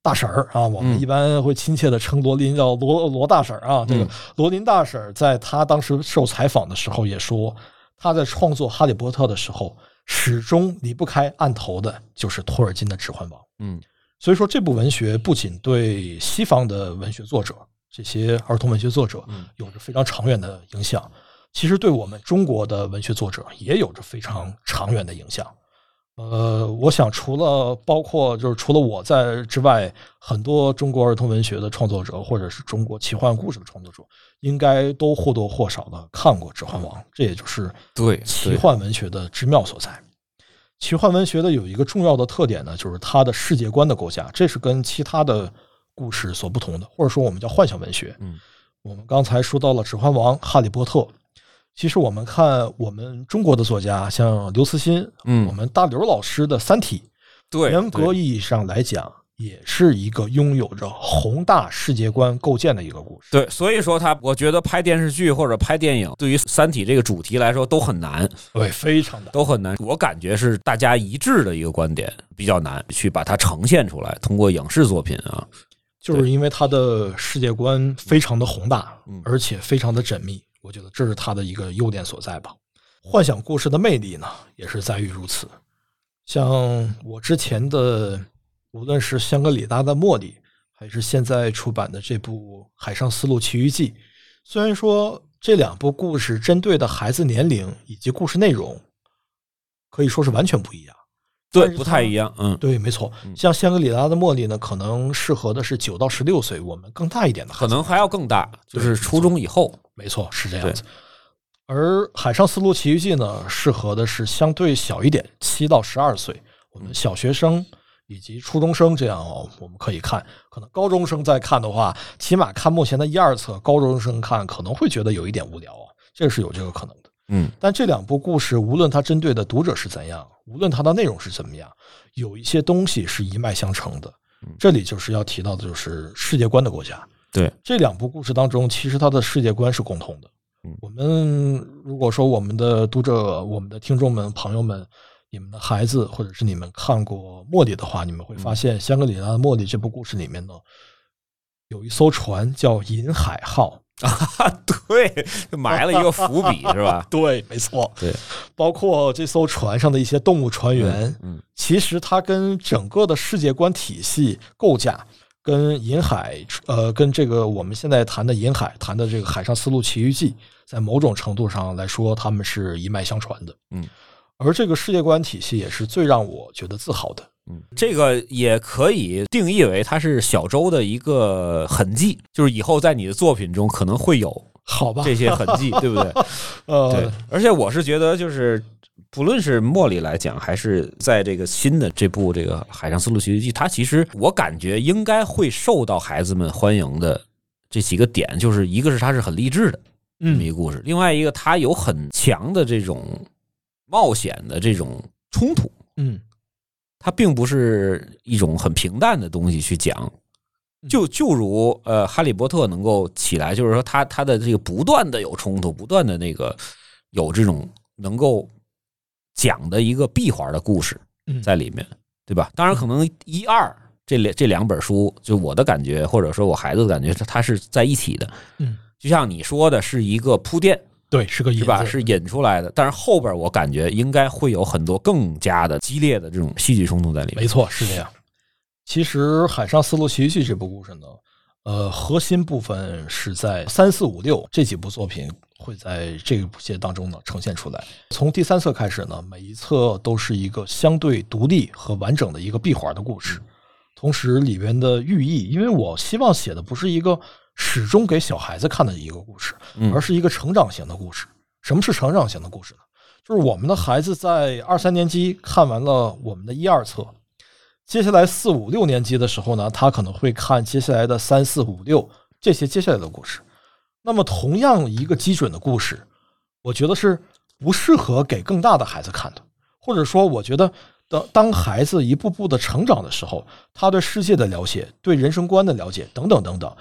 大婶儿啊，我们嗯一般会亲切的称罗琳叫罗罗大婶儿啊。这个嗯罗琳大婶儿在她当时受采访的时候也说，她在创作《哈利波特》的时候，始终离不开案头的就是托尔金的《指环王》。嗯所以说，这部文学不仅对西方的文学作者、这些儿童文学作者嗯有着非常长远的影响，其实对我们中国的文学作者也有着非常长远的影响。呃，我想除了包括就是除了我在之外，很多中国儿童文学的创作者或者是中国奇幻故事的创作者，应该都或多或少的看过《指环王》，这也就是对奇幻文学的之妙所在。奇幻文学的有一个重要的特点呢，就是它的世界观的构架，这是跟其他的故事所不同的，或者说我们叫幻想文学。嗯，我们刚才说到了《指环王》《哈利波特》，其实我们看我们中国的作家，像刘慈欣，嗯我们大刘老师的《三体》，对，严格意义上来讲，也是一个拥有着宏大世界观构建的一个故事。对，所以说他，我觉得拍电视剧或者拍电影，对于《三体》这个主题来说都很难，对，非常难都很难。我感觉是大家一致的一个观点，比较难去把它呈现出来，通过影视作品啊。就是因为它的世界观非常的宏大嗯，而且非常的缜密，我觉得这是他的一个优点所在吧。幻想故事的魅力呢，也是在于如此。像我之前的，无论是香格里拉的茉莉，还是现在出版的这部《海上丝路奇遇记》，虽然说这两部故事针对的孩子年龄以及故事内容可以说是完全不一样。对不太一样。嗯，对，没错嗯。像香格里拉的茉莉呢，可能适合的是九到十六岁，我们更大一点的孩子。可能还要更大，就是初中以后。没错，是这样子。而《海上丝路奇遇记》呢，适合的是相对小一点，七到十二岁，我们小学生以及初中生这样哦，我们可以看。可能高中生在看的话，起码看目前的一二册，高中生看可能会觉得有一点无聊啊，这个是有这个可能的。嗯但这两部故事，无论它针对的读者是怎样，无论它的内容是怎么样，有一些东西是一脉相承的嗯。这里就是要提到的，就是世界观的国家。对，这两部故事当中，其实它的世界观是共通的嗯。我们如果说我们的读者、我们的听众们、朋友们，你们的孩子或者是你们看过《茉莉》的话，你们会发现《香格里拉的茉莉》这部故事里面呢，有一艘船叫银海号。啊，对，就埋了一个伏笔是吧？对，没错。对，包括这艘船上的一些动物船员，嗯，其实它跟整个的世界观体系构架，跟银海，呃，跟这个我们现在谈的银海，谈的这个《海上丝路奇遇记》，在某种程度上来说，他们是一脉相传的。嗯，而这个世界观体系也是最让我觉得自豪的。嗯，这个也可以定义为它是小周的一个痕迹，就是以后在你的作品中可能会有好吧，这些痕迹，对不对？呃对。呃，，而且我是觉得，就是不论是茉莉来讲，还是在这个新的这部这个《海上丝路奇遇记》，它其实我感觉应该会受到孩子们欢迎的这几个点，就是一个是它是很励志的这么一嗯个故事，另外一个它有很强的这种冒险的这种冲突，嗯它并不是一种很平淡的东西去讲。就就如呃，哈利波特能够起来，就是说他他的这个不断的有冲突，不断的那个有这种能够讲的一个闭环的故事嗯，在里面，对吧？当然，可能一二这两这两本书，就我的感觉，或者说我孩子的感觉，它它是在一起的。嗯，就像你说的，是一个铺垫，对，是个？引子是引出来的，但是后边我感觉应该会有很多更加的激烈的这种戏剧冲突在里面。没错，是这样。其实《海上丝路奇遇记》这部故事呢，呃，核心部分是在三四五六这几部作品会在这部些当中呢呈现出来。从第三册开始呢，每一册都是一个相对独立和完整的一个闭环的故事，同时里边的寓意，因为我希望写的不是一个始终给小孩子看的一个故事，嗯而是一个成长型的故事。什么是成长型的故事呢？就是我们的孩子在二三年级看完了我们的一二册，接下来四五六年级的时候呢，他可能会看接下来的三四五六这些接下来的故事。那么，同样一个基准的故事，我觉得是不适合给更大的孩子看的，或者说，我觉得当当孩子一步步的成长的时候，他对世界的了解、对人生观的了解等等等等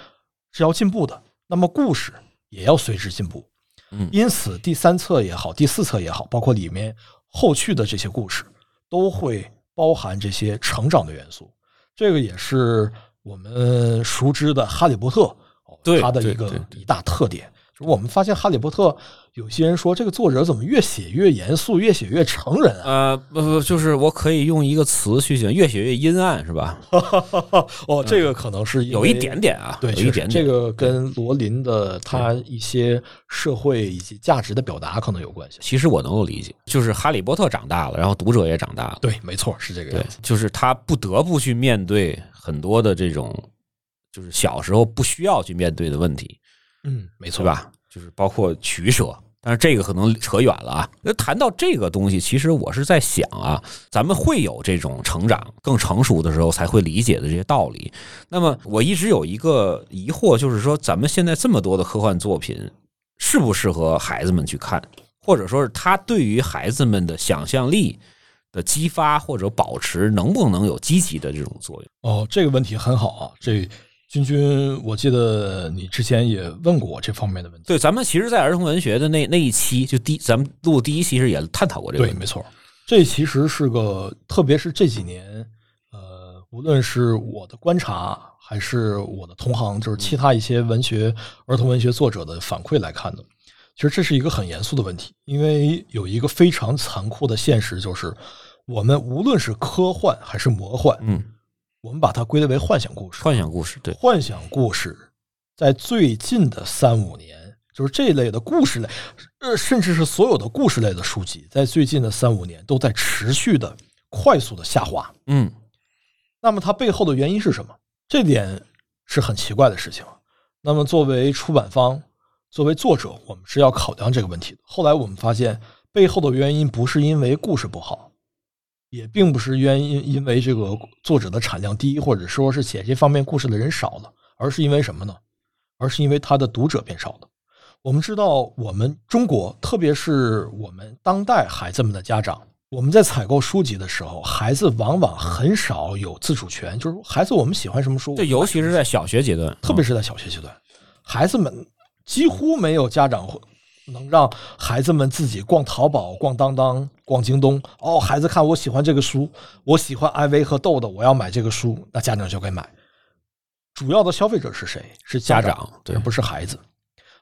是要进步的。那么，故事也要随之进步。嗯因此第三册也好，第四册也好，包括里面后续的这些故事，都会包含这些成长的元素。这个也是我们熟知的《哈利波特》哦对它的一个一大特点。就是我们发现《哈利波特》，有些人说这个作者怎么越写越严肃，越写越成人啊？呃，不不，就是我可以用一个词去形容，越写越阴暗，是吧？哦，这个可能是有一点点啊，对，有一点点。这个跟罗琳的他一些社会以及价值的表达可能有关系。其实我能够理解，就是哈利波特长大了，然后读者也长大了，对，没错，是这个对样子。，就是他不得不去面对很多的这种，就是小时候不需要去面对的问题，嗯，没错对？吧？就是包括取舍。但是这个可能扯远了啊。那谈到这个东西，其实我是在想啊，咱们会有这种成长更成熟的时候才会理解的这些道理。那么我一直有一个疑惑，就是说咱们现在这么多的科幻作品，适不适合孩子们去看，或者说是他对于孩子们的想象力的激发或者保持，能不能有积极的这种作用？哦，这个问题很好啊。这君君，我记得你之前也问过我这方面的问题。对，咱们其实，在儿童文学的那那一期，就第咱们录第一期时也探讨过这个对，问题。没错，这其实是个，特别是这几年，呃，无论是我的观察，还是我的同行，就是其他一些文学、儿童文学作者的反馈来看的，其实这是一个很严肃的问题，因为有一个非常残酷的现实，就是我们无论是科幻还是魔幻，嗯，我们把它归类为幻想故事。幻想故事，对，幻想故事在最近的三五年，就是这类的故事类，呃，甚至是所有的故事类的书籍，在最近的三五年都在持续的快速的下滑。嗯那么它背后的原因是什么？这点是很奇怪的事情。那么作为出版方，作为作者，我们是要考量这个问题的。后来我们发现，背后的原因不是因为故事不好，也并不是原因因为这个作者的产量低，或者说是写这方面故事的人少了，而是因为什么呢？而是因为他的读者变少了。我们知道，我们中国，特别是我们当代孩子们的家长，我们在采购书籍的时候，孩子往往很少有自主权，就是孩子我们喜欢什么书，对，尤其是在小学阶段，特别是在小学阶段，孩子们几乎没有家长会能让孩子们自己逛淘宝、逛当当、逛京东。哦，孩子看我喜欢这个书，我喜欢艾薇和豆豆，我要买这个书，那家长就该买。主要的消费者是谁？是家家长对而不是孩子。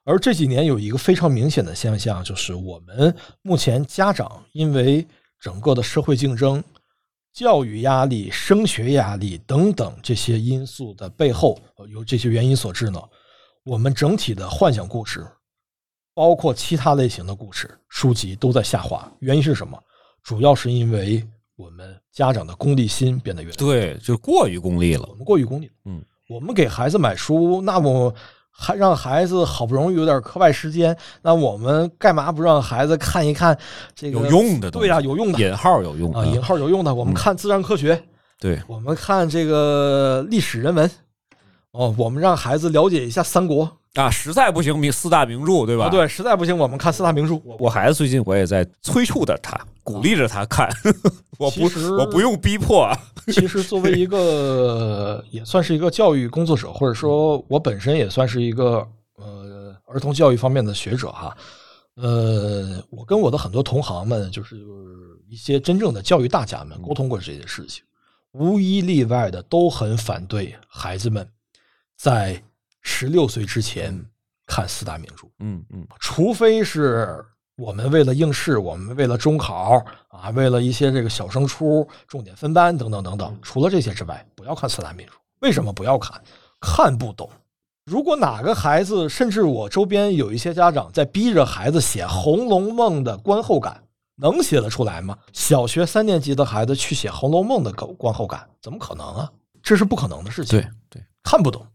而这几年有一个非常明显的现象，就是我们目前家长因为整个的社会竞争、教育压力、升学压力等等这些因素的背后，呃由这些原因所致呢，我们整体的幻想故事，包括其他类型的故事书籍都在下滑。原因是什么？主要是因为我们家长的功利心变得越来越对，就是过于功利了我。们过于功利了。嗯，我们给孩子买书，那我还让孩子好不容易有点课外时间，那我们干嘛不让孩子看一看这个有用的对呀、有用的引号有用啊，引号有用的。我们看自然科学，对，我们看这个历史人文。哦，我们让孩子了解一下三国啊，实在不行，名四大名著，对吧？啊，，对，实在不行我们看四大名著。我孩子最近我也在催促着他，鼓励着他看，我不其实我不用逼迫啊。其实作为一个 也算是一个教育工作者，或者说我本身也算是一个呃儿童教育方面的学者哈。呃，我跟我的很多同行们，就是一些真正的教育大家们沟通过这件事情，无一例外的都很反对孩子们在十六岁之前看四大名著。嗯嗯，除非是我们为了应试，我们为了中考啊，为了一些这个小升初、重点分班等等等等，除了这些之外，不要看四大名著。为什么不要看？看不懂，如果哪个孩子，甚至我周边有一些家长在逼着孩子写《红楼梦》的观后感，能写得出来吗？小学三年级的孩子去写《红楼梦》的观后感，怎么可能啊？这是不可能的事情。对对，看不懂。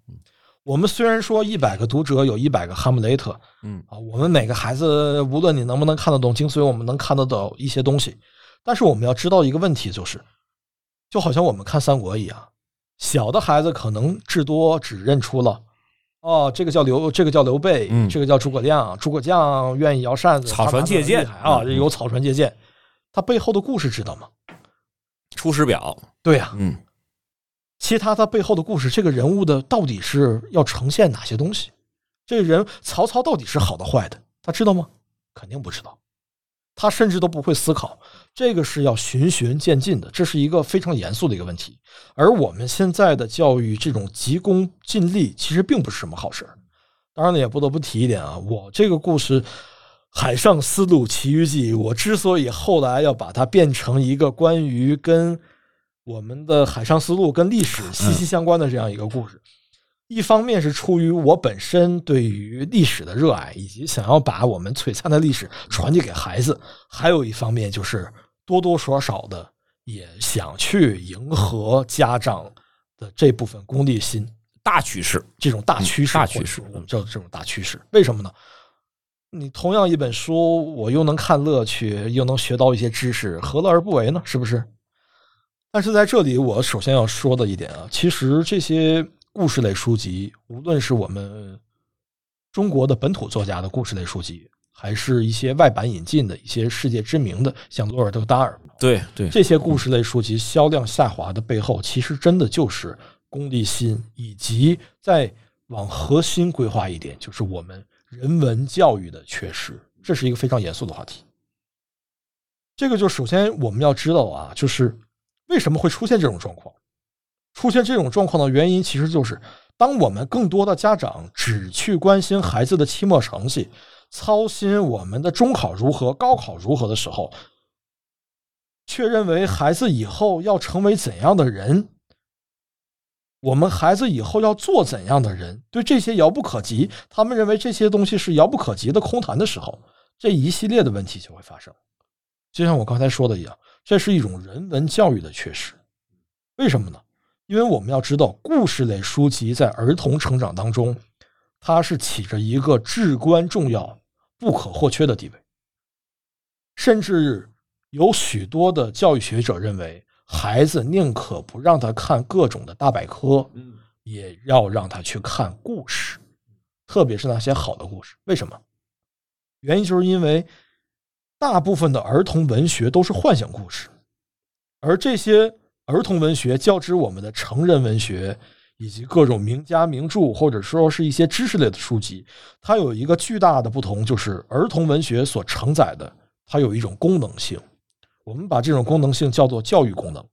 我们虽然说一百个读者有一百个哈姆雷特，嗯。啊，我们每个孩子无论你能不能看得懂精髓，我们能看得到一些东西，但是我们要知道一个问题，就是就好像我们看三国一样，小的孩子可能至多只认出了，哦，这个叫刘，这个叫刘备，嗯这个叫诸葛亮，诸葛亮愿意摇扇子，草船借箭啊，嗯。有草船借箭，他背后的故事知道吗？出师表，对呀、嗯其他他背后的故事，这个人物的到底是要呈现哪些东西？这个人曹操到底是好的坏的，他知道吗？肯定不知道，他甚至都不会思考。这个是要循序渐进的，这是一个非常严肃的一个问题。而我们现在的教育这种急功近利，其实并不是什么好事。当然了，也不得不提一点啊，我这个故事《海上丝路奇遇记》，我之所以后来要把它变成一个关于跟我们的海上丝路跟历史息息相关的这样一个故事。一方面是出于我本身对于历史的热爱，以及想要把我们璀璨的历史传递给孩子；还有一方面就是多多少少的也想去迎合家长的这部分功利心，大趋势，这种大趋势，嗯大趋势我们叫这种大趋势。为什么呢？你同样一本书，我又能看乐趣，又能学到一些知识，何乐而不为呢？是不是？但是在这里，我首先要说的一点啊，其实这些故事类书籍，无论是我们中国的本土作家的故事类书籍，还是一些外版引进的一些世界知名的，像罗尔德·达尔，对对，这些故事类书籍销量下滑的背后，其实真的就是功利心，以及再往核心规划一点，就是我们人文教育的缺失。这是一个非常严肃的话题。这个就首先我们要知道啊，就是为什么会出现这种状况？出现这种状况的原因，其实就是当我们更多的家长只去关心孩子的期末成绩，操心我们的中考如何、高考如何的时候，却认为孩子以后要成为怎样的人，我们孩子以后要做怎样的人，对这些遥不可及，他们认为这些东西是遥不可及的空谈的时候，这一系列的问题就会发生。就像我刚才说的一样，这是一种人文教育的缺失。为什么呢？因为我们要知道，故事类书籍在儿童成长当中，它是起着一个至关重要、不可或缺的地位，甚至有许多的教育学者认为，孩子宁可不让他看各种的大百科，也要让他去看故事，特别是那些好的故事。为什么？原因就是因为大部分的儿童文学都是幻想故事，而这些儿童文学较之我们的成人文学以及各种名家名著，或者说是一些知识类的书籍，它有一个巨大的不同，就是儿童文学所承载的，它有一种功能性。我们把这种功能性叫做教育功能。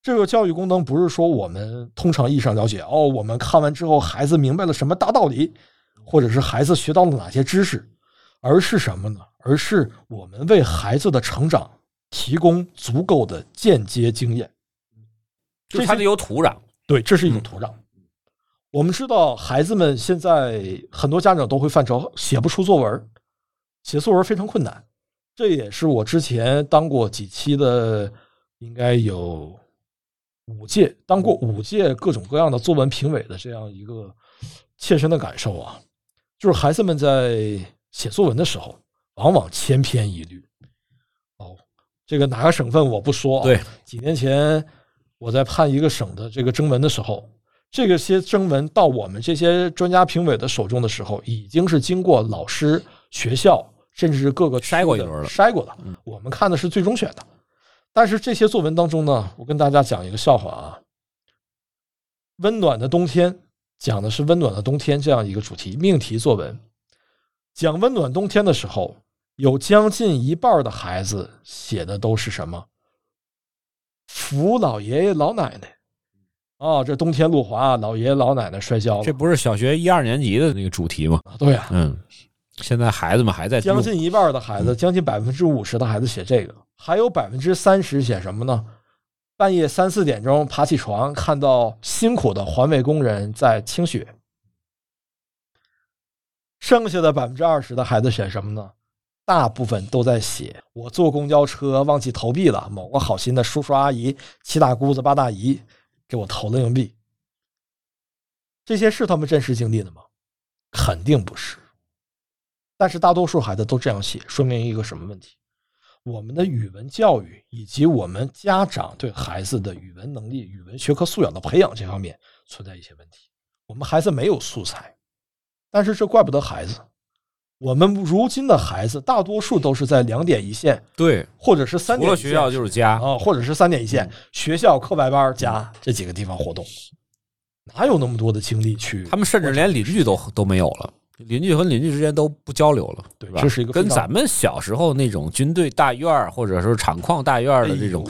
这个教育功能不是说我们通常意义上了解哦，我们看完之后孩子明白了什么大道理，或者是孩子学到了哪些知识，而是什么呢？而是我们为孩子的成长提供足够的间接经验。就是它得有土壤，对，这是一种土壤。我们知道，孩子们现在很多家长都会犯愁，写不出作文，写作文非常困难。这也是我之前当过几期的，应该有五届，当过五届各种各样的作文评委的这样一个切身的感受啊，就是孩子们在写作文的时候，往往千篇一律。哦，这个哪个省份我不说啊，对，几年前我在判一个省的这个征文的时候，这个些征文到我们这些专家评委的手中的时候，已经是经过老师、学校甚至是各个筛过一轮了筛过的嗯。我们看的是最终选的，但是这些作文当中呢，我跟大家讲一个笑话啊。温暖的冬天讲的是温暖的冬天这样一个主题命题作文，讲温暖冬天的时候，有将近一半的孩子写的都是什么？扶老爷爷老奶奶哦，这冬天路滑，老爷爷老奶奶摔跤了。这不是小学一二年级的那个主题吗？对呀、嗯，现在孩子们还在用将近一半的孩子，将近百分之五十的孩子写这个，还有百分之三十写什么呢？半夜三四点钟爬起床，看到辛苦的环卫工人在清雪，剩下的百分之二十的孩子选什么呢？大部分都在写我坐公交车忘记投币了，某个好心的叔叔阿姨、七大姑子八大姨给我投了硬币。这些是他们真实经历的吗？肯定不是。但是大多数孩子都这样写，说明一个什么问题？我们的语文教育以及我们家长对孩子的语文能力、语文学科素养的培养这方面存在一些问题。我们孩子没有素材，但是这怪不得孩子。我们如今的孩子大多数都是在两点一线，对，或者是三点一线除了学校就是家，啊，或者是三点一线，学校、课外班、家这几个地方活动，哪有那么多的精力去？他们甚至连邻居都都没有了，邻居和邻居之间都不交流了，对吧？这是一个跟咱们小时候那种军队大院儿或者是厂矿大院儿的这种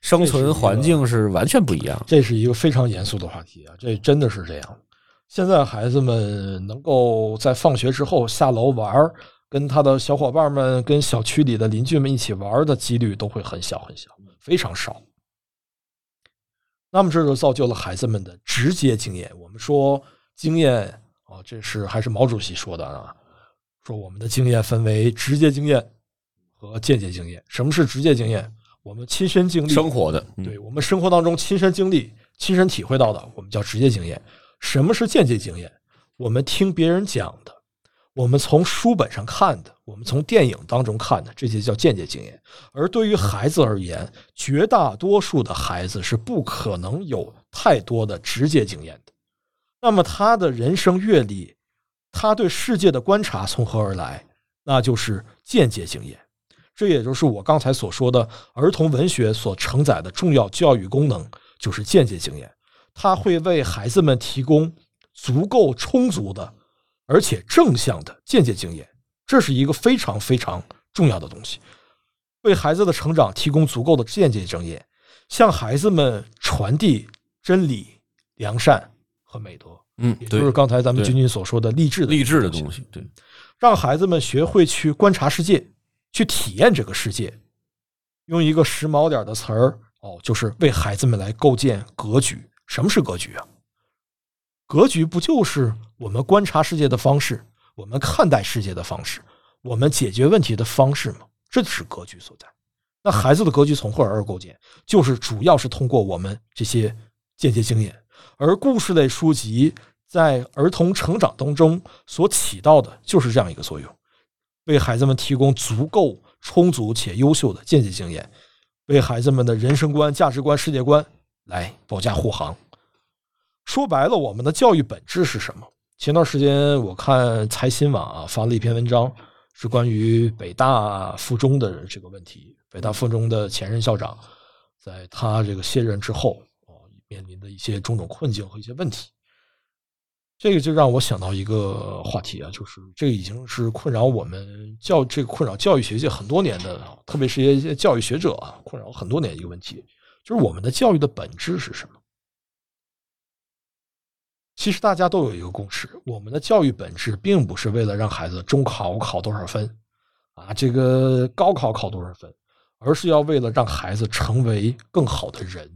生存环境是完全不一样。这是一个非常严肃的话题啊，这真的是这样。现在孩子们能够在放学之后下楼玩儿，跟他的小伙伴们、跟小区里的邻居们一起玩儿的几率都会很小很小，非常少。那么这就造就了孩子们的直接经验。我们说经验啊，这是还是毛主席说的啊，说我们的经验分为直接经验和间接经验。什么是直接经验？我们亲身经历生活的，嗯对我们生活当中亲身经历、亲身体会到的，我们叫直接经验。什么是间接经验？我们听别人讲的，我们从书本上看的，我们从电影当中看的，这些叫间接经验。而对于孩子而言，绝大多数的孩子是不可能有太多的直接经验的。那么他的人生阅历，他对世界的观察从何而来？那就是间接经验。这也就是我刚才所说的，儿童文学所承载的重要教育功能，就是间接经验。它会为孩子们提供足够充足的，而且正向的间接经验，这是一个非常非常重要的东西。为孩子的成长提供足够的间接经验，向孩子们传递真理、良善和美德，嗯，也就是刚才咱们对君君所说的励志的励志的东西东西，对，让孩子们学会去观察世界，去体验这个世界。用一个时髦点的词儿哦，就是为孩子们来构建格局。什么是格局啊？格局不就是我们观察世界的方式，我们看待世界的方式，我们解决问题的方式吗？这就是格局所在。那孩子的格局从何而构建？就是主要是通过我们这些间接经验，而故事类书籍在儿童成长当中所起到的就是这样一个作用，为孩子们提供足够充足且优秀的间接经验，为孩子们的人生观、价值观、世界观来保驾护航。说白了，我们的教育本质是什么？前段时间我看财新网啊发了一篇文章，是关于北大附中的这个问题。北大附中的前任校长，在他这个卸任之后啊，面临的一些种种困境和一些问题。这个就让我想到一个话题啊，就是这个已经是困扰我们教这个困扰教育学界很多年的，特别是一些教育学者啊，困扰很多年一个问题，就是我们的教育的本质是什么？其实大家都有一个共识，我们的教育本质并不是为了让孩子中考考多少分，啊，这个高考考多少分，而是要为了让孩子成为更好的人，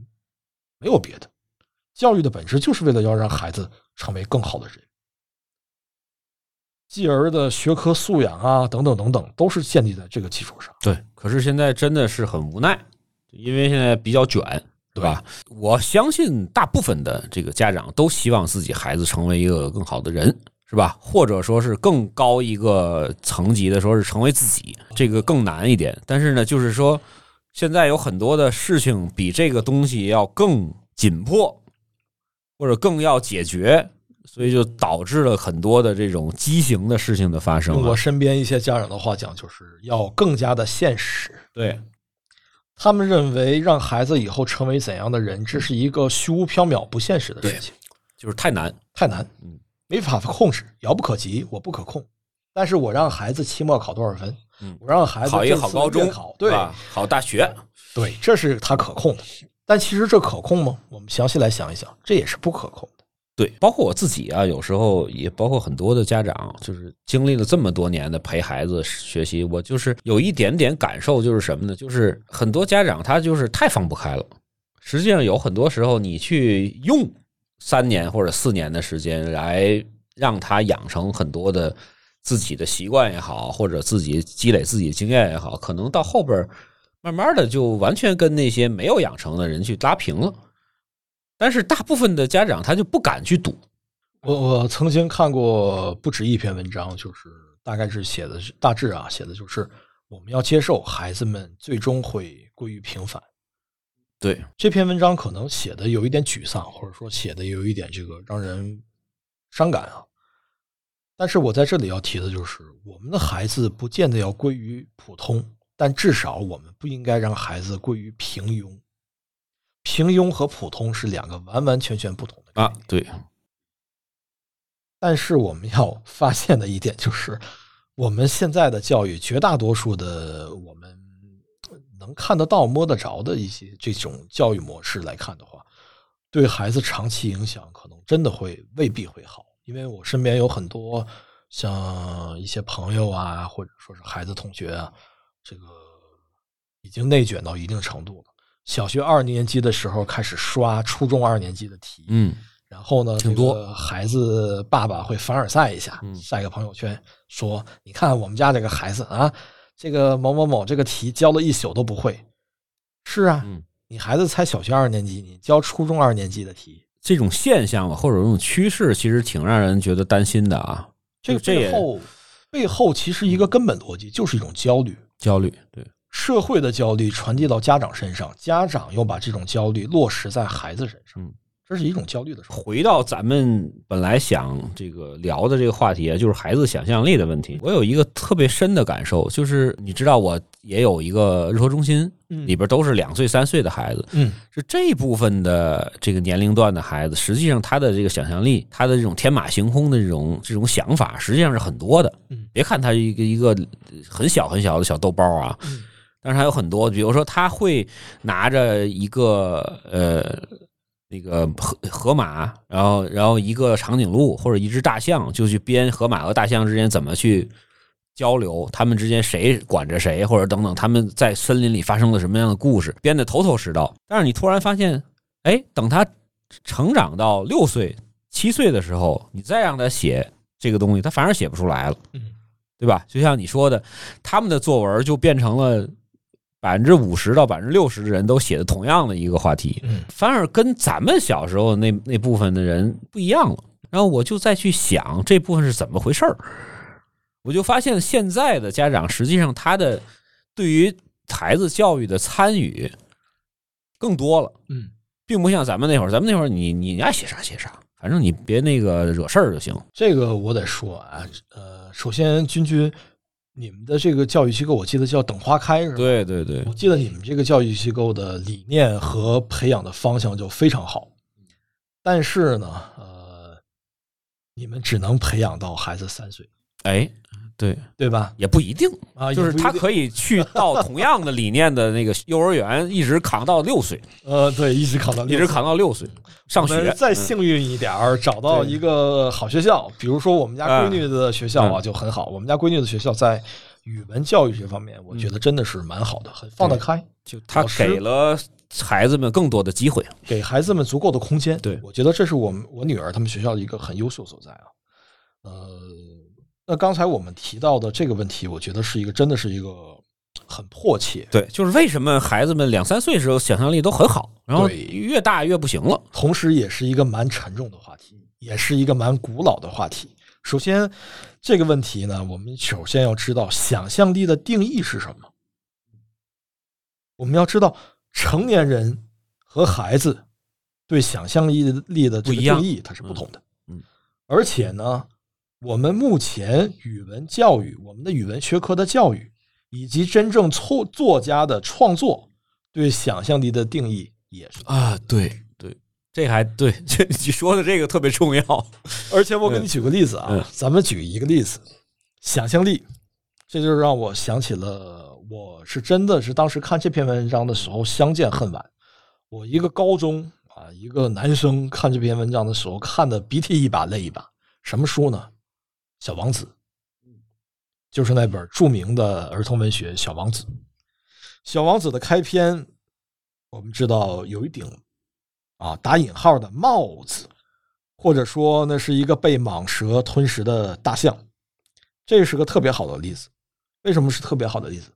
没有别的。教育的本质就是为了要让孩子成为更好的人，继而的学科素养啊，等等等等，都是建立在这个基础上。对，可是现在真的是很无奈，因为现在比较卷，对吧？我相信大部分的这个家长都希望自己孩子成为一个更好的人，是吧？或者说是更高一个层级的，说是成为自己，这个更难一点。但是呢，就是说现在有很多的事情比这个东西要更紧迫，或者更要解决。所以就导致了很多的这种畸形的事情的发生了。用我身边一些家长的话讲，就是要更加的现实。对，他们认为让孩子以后成为怎样的人，这是一个虚无缥缈、不现实的事情，就是太难。太难，嗯，没法控制，遥不可及，我不可控。但是我让孩子期末考多少分，嗯我让孩子考一个好高中考，对吧好大学，对，这是他可控的。但其实这可控吗？我们详细来想一想，这也是不可控的。对，包括我自己啊，有时候也包括很多的家长，就是经历了这么多年的陪孩子学习，我就是有一点点感受，就是什么呢？就是很多家长他就是太放不开了。实际上有很多时候，你去用三年或者四年的时间来让他养成很多的自己的习惯也好，或者自己积累自己的经验也好，可能到后边慢慢的就完全跟那些没有养成的人去拉平了。但是大部分的家长他就不敢去赌，我我曾经看过不止一篇文章，就是大概是写的是大致啊，写的就是我们要接受孩子们最终会归于平凡。对，这篇文章可能写的有一点沮丧，或者说写的有一点这个让人伤感啊。但是我在这里要提的就是，我们的孩子不见得要归于普通，但至少我们不应该让孩子归于平庸。平庸和普通是两个完完全全不同的啊，对，但是我们要发现的一点就是，我们现在的教育，绝大多数的我们能看得到、摸得着的一些这种教育模式来看的话，对孩子长期影响可能真的会未必会好。因为我身边有很多像一些朋友啊，或者说是孩子同学啊，这个已经内卷到一定程度了。小学二年级的时候开始刷初中二年级的题，嗯，然后呢，挺多这个孩子爸爸会凡尔赛一下，嗯晒个朋友圈说：“你看我们家这个孩子啊，这个某某某这个题教了一宿都不会。”是啊，嗯你孩子才小学二年级，你教初中二年级的题，这种现象吧，或者这种趋势，其实挺让人觉得担心的啊。这个背后背后其实一个根本逻辑就是一种焦虑。焦虑，对，社会的焦虑传递到家长身上，家长又把这种焦虑落实在孩子身上，嗯这是一种焦虑的。回到咱们本来想这个聊的这个话题啊，就是孩子想象力的问题。我有一个特别深的感受，就是你知道，我也有一个日托中心，嗯里边都是两岁、三岁的孩子。嗯是这一部分的这个年龄段的孩子，实际上他的这个想象力，他的这种天马行空的这种这种想法，实际上是很多的。嗯别看他一个一个很小很小的小豆包啊，嗯但是还有很多，比如说他会拿着一个呃那个河河马，然后然后一个长颈鹿或者一只大象，就去编河马和大象之间怎么去交流，他们之间谁管着谁，或者等等，他们在森林里发生了什么样的故事，编得头头是道。但是你突然发现，哎，等他成长到六岁、七岁的时候，你再让他写这个东西，他反而写不出来了。嗯对吧？就像你说的，他们的作文就变成了百分之五十到百分之六十的人都写的同样的一个话题，嗯反而跟咱们小时候那那部分的人不一样了。然后我就再去想这部分是怎么回事儿，我就发现现在的家长实际上他的对于孩子教育的参与更多了，嗯。并不像咱们那会儿，咱们那会儿你你爱写啥写啥，反正你别那个惹事儿就行。这个我得说啊，呃，首先君君，你们的这个教育机构，我记得叫等花开是吧？，对对对。我，记得你们这个教育机构的理念和培养的方向就非常好，但是呢，呃，你们只能培养到孩子三岁，哎，对，对吧？也不一定。啊，就是他，可以去 到同样的理念的那个幼儿园，一直扛到六岁，呃，对，一直扛到一直扛到六岁上学。再幸运一点儿，找到一个好学校，比如说我们家闺女的学校啊，就很好。我们家闺女的学校在语文教育这方面，我觉得真的是蛮好的，很放得开，就他给了孩子们更多的机会。给孩子们足够的空间。对我觉得这是我们我女儿他们学校的一个很优秀所在啊。呃，那刚才我们提到的这个问题，我觉得是一个真的是一个很迫切，对，就是为什么孩子们两三岁时候想象力都很好，然后对越大越不行了。同时也是一个蛮沉重的话题，也是一个蛮古老的话题。首先，这个问题呢，我们首先要知道想象力的定义是什么。我们要知道，成年人和孩子对想象力力的这个定义它是不同的。嗯嗯而且呢，我们目前语文教育，我们的语文学科的教育，以及真正作作家的创作，对想象力的定义也是啊，对对，这还对，这你说的这个特别重要。而且我给你举个例子啊，嗯咱们举一个例子，想象力，这就让我想起了，我是真的是当时看这篇文章的时候相见恨晚。我一个高中啊，一个男生看这篇文章的时候，看的鼻涕一把泪一把。什么书呢？《小王子》，就是那本著名的儿童文学《小王子》。《小王子》的开篇，我们知道有一顶啊打引号的帽子，或者说那是一个被蟒蛇吞食的大象。这是个特别好的例子。为什么是特别好的例子？《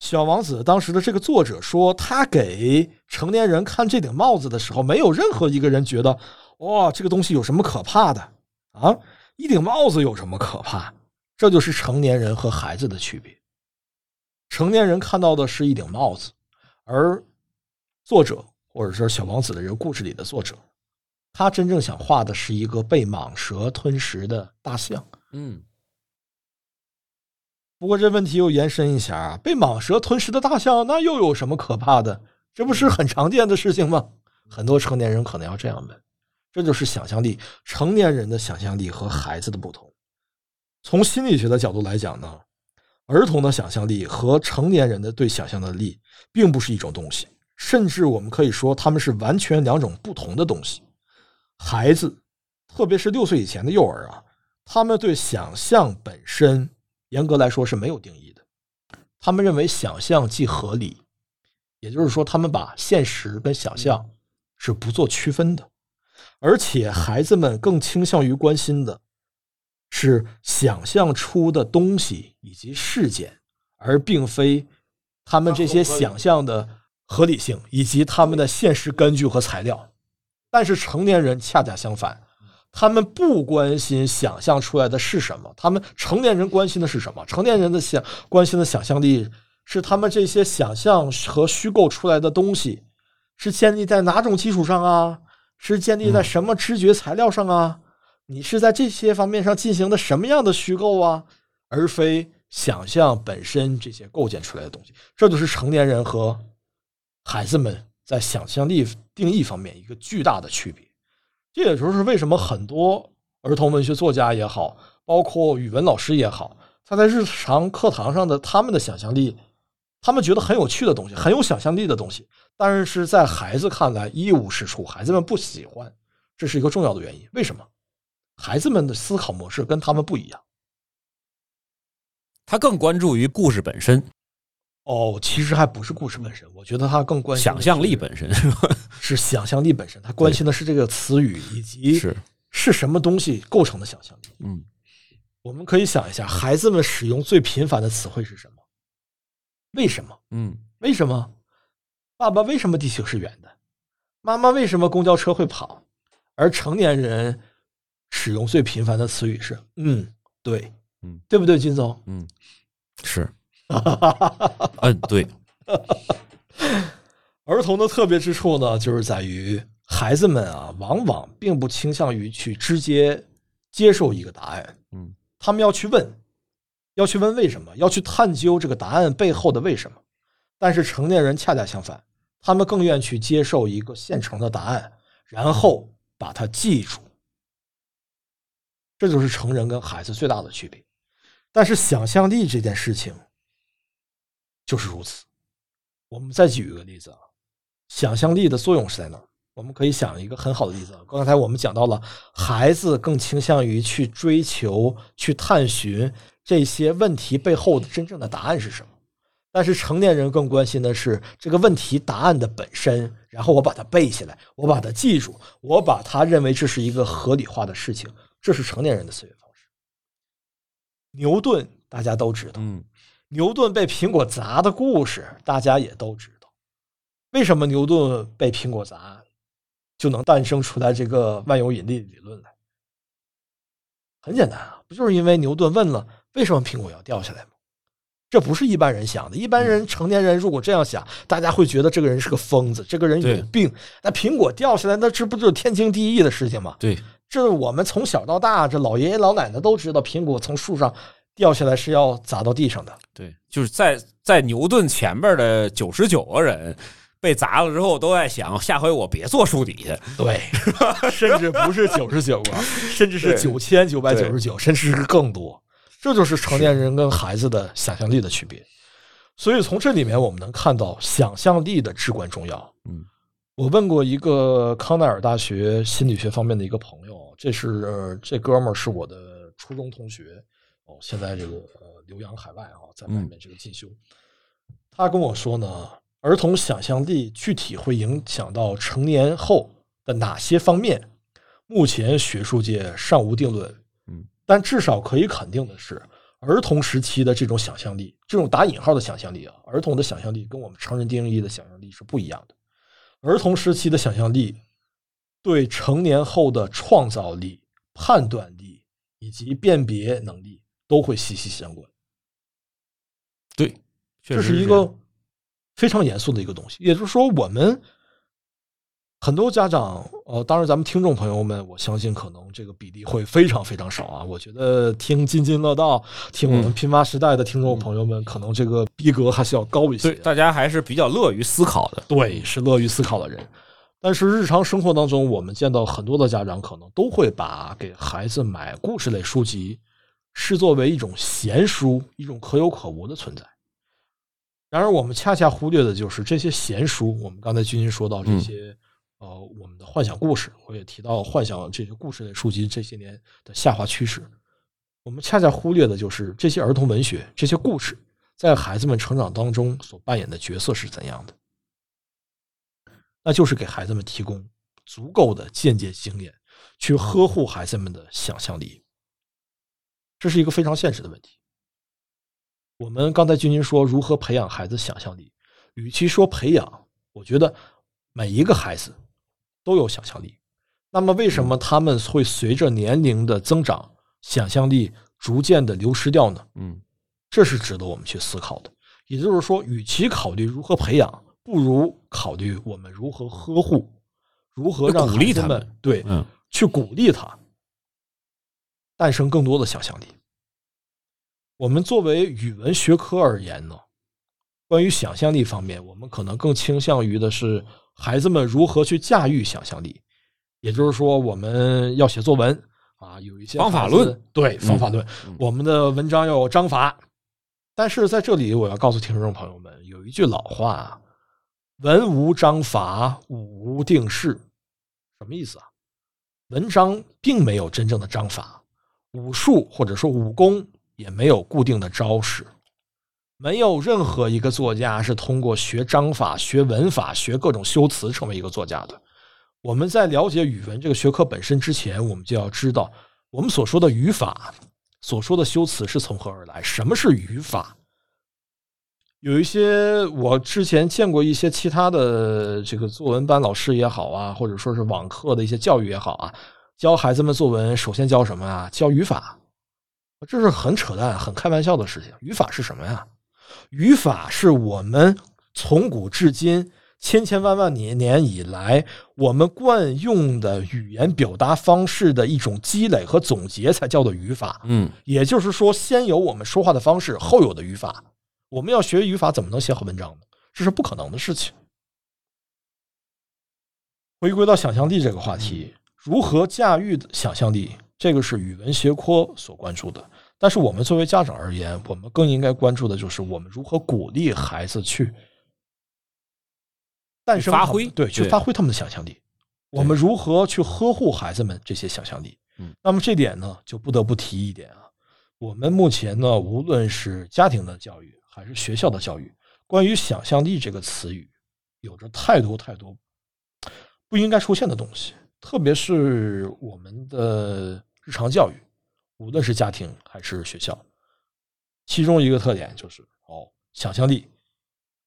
小王子》当时的这个作者说，他给成年人看这顶帽子的时候，没有任何一个人觉得，哇，这个东西有什么可怕的啊？一顶帽子有什么可怕？这就是成年人和孩子的区别。成年人看到的是一顶帽子，而作者或者说《小王子》的这个故事里的作者，他真正想画的是一个被蟒蛇吞食的大象。嗯，不过这问题又延伸一下啊，被蟒蛇吞食的大象，那又有什么可怕的？这不是很常见的事情吗？很多成年人可能要这样问。这就是想象力，成年人的想象力和孩子的不同。从心理学的角度来讲呢，儿童的想象力和成年人的对想象的力并不是一种东西，甚至我们可以说他们是完全两种不同的东西。孩子，特别是六岁以前的幼儿啊，他们对想象本身严格来说是没有定义的，他们认为想象既合理，也就是说，他们把现实跟想象是不做区分的。而且，孩子们更倾向于关心的是想象出的东西以及事件，而并非他们这些想象的合理性以及他们的现实根据和材料。但是，成年人恰恰相反，他们不关心想象出来的是什么，他们成年人关心的是什么？成年人的想关心的想象力是他们这些想象和虚构出来的东西是建立在哪种基础上啊？是建立在什么知觉材料上啊？你是在这些方面上进行的什么样的虚构啊？而非想象本身这些构建出来的东西。这就是成年人和孩子们在想象力定义方面一个巨大的区别。这也就是为什么很多儿童文学作家也好，包括语文老师也好，他在日常课堂上的他们的想象力。他们觉得很有趣的东西，很有想象力的东西，但是在孩子看来一无是处，孩子们不喜欢，这是一个重要的原因。为什么？孩子们的思考模式跟他们不一样，他更关注于故事本身。哦，其实还不是故事本身，我觉得他更关心想象力本身 是想象力本身，他关心的是这个词语以及是是什么东西构成的想象力。嗯，我们可以想一下，孩子们使用最频繁的词汇是什么？为什么？嗯，为什么？爸爸，为什么地球是圆的？妈妈，为什么公交车会跑？而成年人使用最频繁的词语是“嗯，对，嗯，对不对，金总？嗯，是，嗯，对。儿童的特别之处呢，就是在于孩子们啊，往往并不倾向于去直接接受一个答案，嗯，他们要去问。要去问为什么，要去探究这个答案背后的为什么。但是成年人恰恰相反，他们更愿去接受一个现成的答案，然后把它记住。这就是成人跟孩子最大的区别。但是想象力这件事情就是如此。我们再举一个例子啊，想象力的作用是在哪？我们可以想一个很好的例子。刚才我们讲到了，孩子更倾向于去追求、去探寻。这些问题背后的真正的答案是什么？但是成年人更关心的是这个问题答案的本身，然后我把它背下来，我把它记住，我把它认为这是一个合理化的事情，这是成年人的思维方式。牛顿大家都知道，嗯，牛顿被苹果砸的故事大家也都知道。为什么牛顿被苹果砸就能诞生出来这个万有引力理论来？很简单啊，不就是因为牛顿问了？为什么苹果要掉下来吗？这不是一般人想的。一般人成年人如果这样想，大家会觉得这个人是个疯子，这个人有病。那苹果掉下来，那这不就是天经地义的事情吗？对，这我们从小到大，这老爷爷老奶奶都知道，苹果从树上掉下来是要砸到地上的。对，就是在在牛顿前面的九十九个人被砸了之后，都在想下回我别坐树底下。对，甚至不是九十九个，甚至是九千九百九十九，甚至是更多。这就是成年人跟孩子的想象力的区别，所以从这里面我们能看到想象力的至关重要。嗯，我问过一个康奈尔大学心理学方面的一个朋友，这是这哥们儿是我的初中同学，哦，现在这个呃留洋海外啊，在外面这个进修。他跟我说呢，儿童想象力具体会影响到成年后的哪些方面？目前学术界尚无定论。嗯但至少可以肯定的是，儿童时期的这种想象力，这种打引号的想象力啊，儿童的想象力跟我们成人定义的想象力是不一样的。儿童时期的想象力对成年后的创造力、判断力以及辨别能力都会息息相关。对，确这实这是一个非常严肃的一个东西。也就是说，我们很多家长，呃，当然咱们听众朋友们，我相信可能这个比例会非常非常少啊。我觉得听津津乐道、听我们嗯拼妈时代的听众朋友们，可能这个逼格还是要高一些对。大家还是比较乐于思考的。对，是乐于思考的人。但是日常生活当中，我们见到很多的家长可能都会把给孩子买故事类书籍视作为一种闲书，一种可有可无的存在。然而，我们恰恰忽略的就是这些闲书。我们刚才君君说到这些，呃，我们的幻想故事，我也提到幻想这些故事类书籍这些年的下滑趋势。我们恰恰忽略的就是这些儿童文学、这些故事在孩子们成长当中所扮演的角色是怎样的。那就是给孩子们提供足够的间接经验，去呵护孩子们的想象力。这是一个非常现实的问题。我们刚才君君说如何培养孩子想象力，与其说培养，我觉得每一个孩子都有想象力。那么，为什么他们会随着年龄的增长，想象力逐渐的流失掉呢？嗯，这是值得我们去思考的。也就是说，与其考虑如何培养，不如考虑我们如何呵护，如何让鼓励他们对，嗯，去鼓励他，诞生更多的想象力。我们作为语文学科而言呢，关于想象力方面，我们可能更倾向于的是孩子们如何去驾驭想象力。也就是说，我们要写作文啊，有一些方法论，对方法论，嗯我们的文章要有章法。但是在这里，我要告诉听众朋友们，有一句老话啊：“文无章法，武无定式。”什么意思啊？文章并没有真正的章法，武术或者说武功也没有固定的招式，没有任何一个作家是通过学章法、学文法、学各种修辞成为一个作家的。我们在了解语文这个学科本身之前，我们就要知道我们所说的语法、所说的修辞是从何而来，什么是语法。有一些我之前见过一些其他的这个作文班老师也好啊，或者说是网课的一些教育也好啊，教孩子们作文，首先教什么啊？教语法，这是很扯淡、很开玩笑的事情。语法是什么呀？语法是我们从古至今千千万万年年以来，我们惯用的语言表达方式的一种积累和总结，才叫做语法。嗯，也就是说，先有我们说话的方式，后有的语法。我们要学语法，怎么能写好文章呢？这是不可能的事情。回归到想象力这个话题，如何驾驭想象力，这个是语文学科所关注的。但是我们作为家长而言，我们更应该关注的就是我们如何鼓励孩子去诞生发挥对，去发挥他们的想象力。我们如何去呵护孩子们这些想象力？嗯，那么这点呢，就不得不提一点啊。我们目前呢，无论是家庭的教育还是学校的教育，关于想象力这个词语，有着太多太多不应该出现的东西。特别是我们的日常教育，无论是家庭还是学校，其中一个特点就是哦，想象力，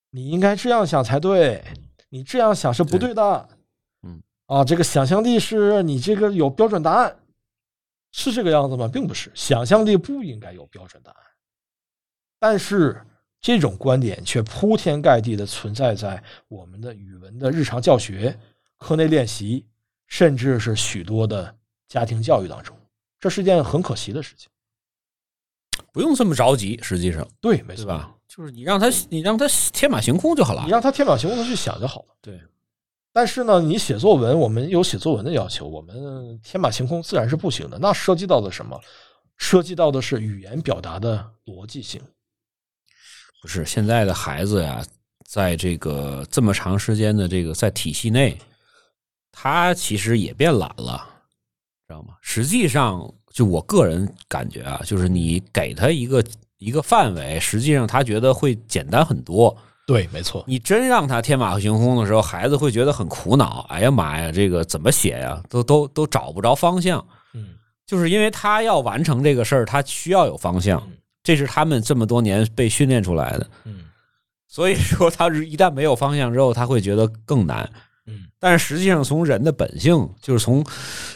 你应该这样想才对，你这样想是不对的。嗯，啊，这个想象力是你这个有标准答案，是这个样子吗？并不是，想象力不应该有标准答案。但是这种观点却铺天盖地的存在在我们的语文的日常教学、课内练习，甚至是许多的家庭教育当中，这是件很可惜的事情。不用这么着急，实际上，对，没错，吧？就是你让他，你让他天马行空就好了你。让他天马行空的去想就好了。对，但是呢，你写作文，我们有写作文的要求，我们天马行空自然是不行的。那涉及到的什么？涉及到的是语言表达的逻辑性。不是现在的孩子呀，在这个这么长时间的这个在体系内，他其实也变懒了，知道吗？实际上，就我个人感觉啊，就是你给他一个一个范围，实际上他觉得会简单很多。对，没错。你真让他天马行空的时候，孩子会觉得很苦恼。哎呀妈呀，这个怎么写呀？都都都找不着方向。嗯，就是因为他要完成这个事儿，他需要有方向，这是他们这么多年被训练出来的。嗯所以说，他一旦没有方向之后，他会觉得更难。嗯但是实际上，从人的本性，就是从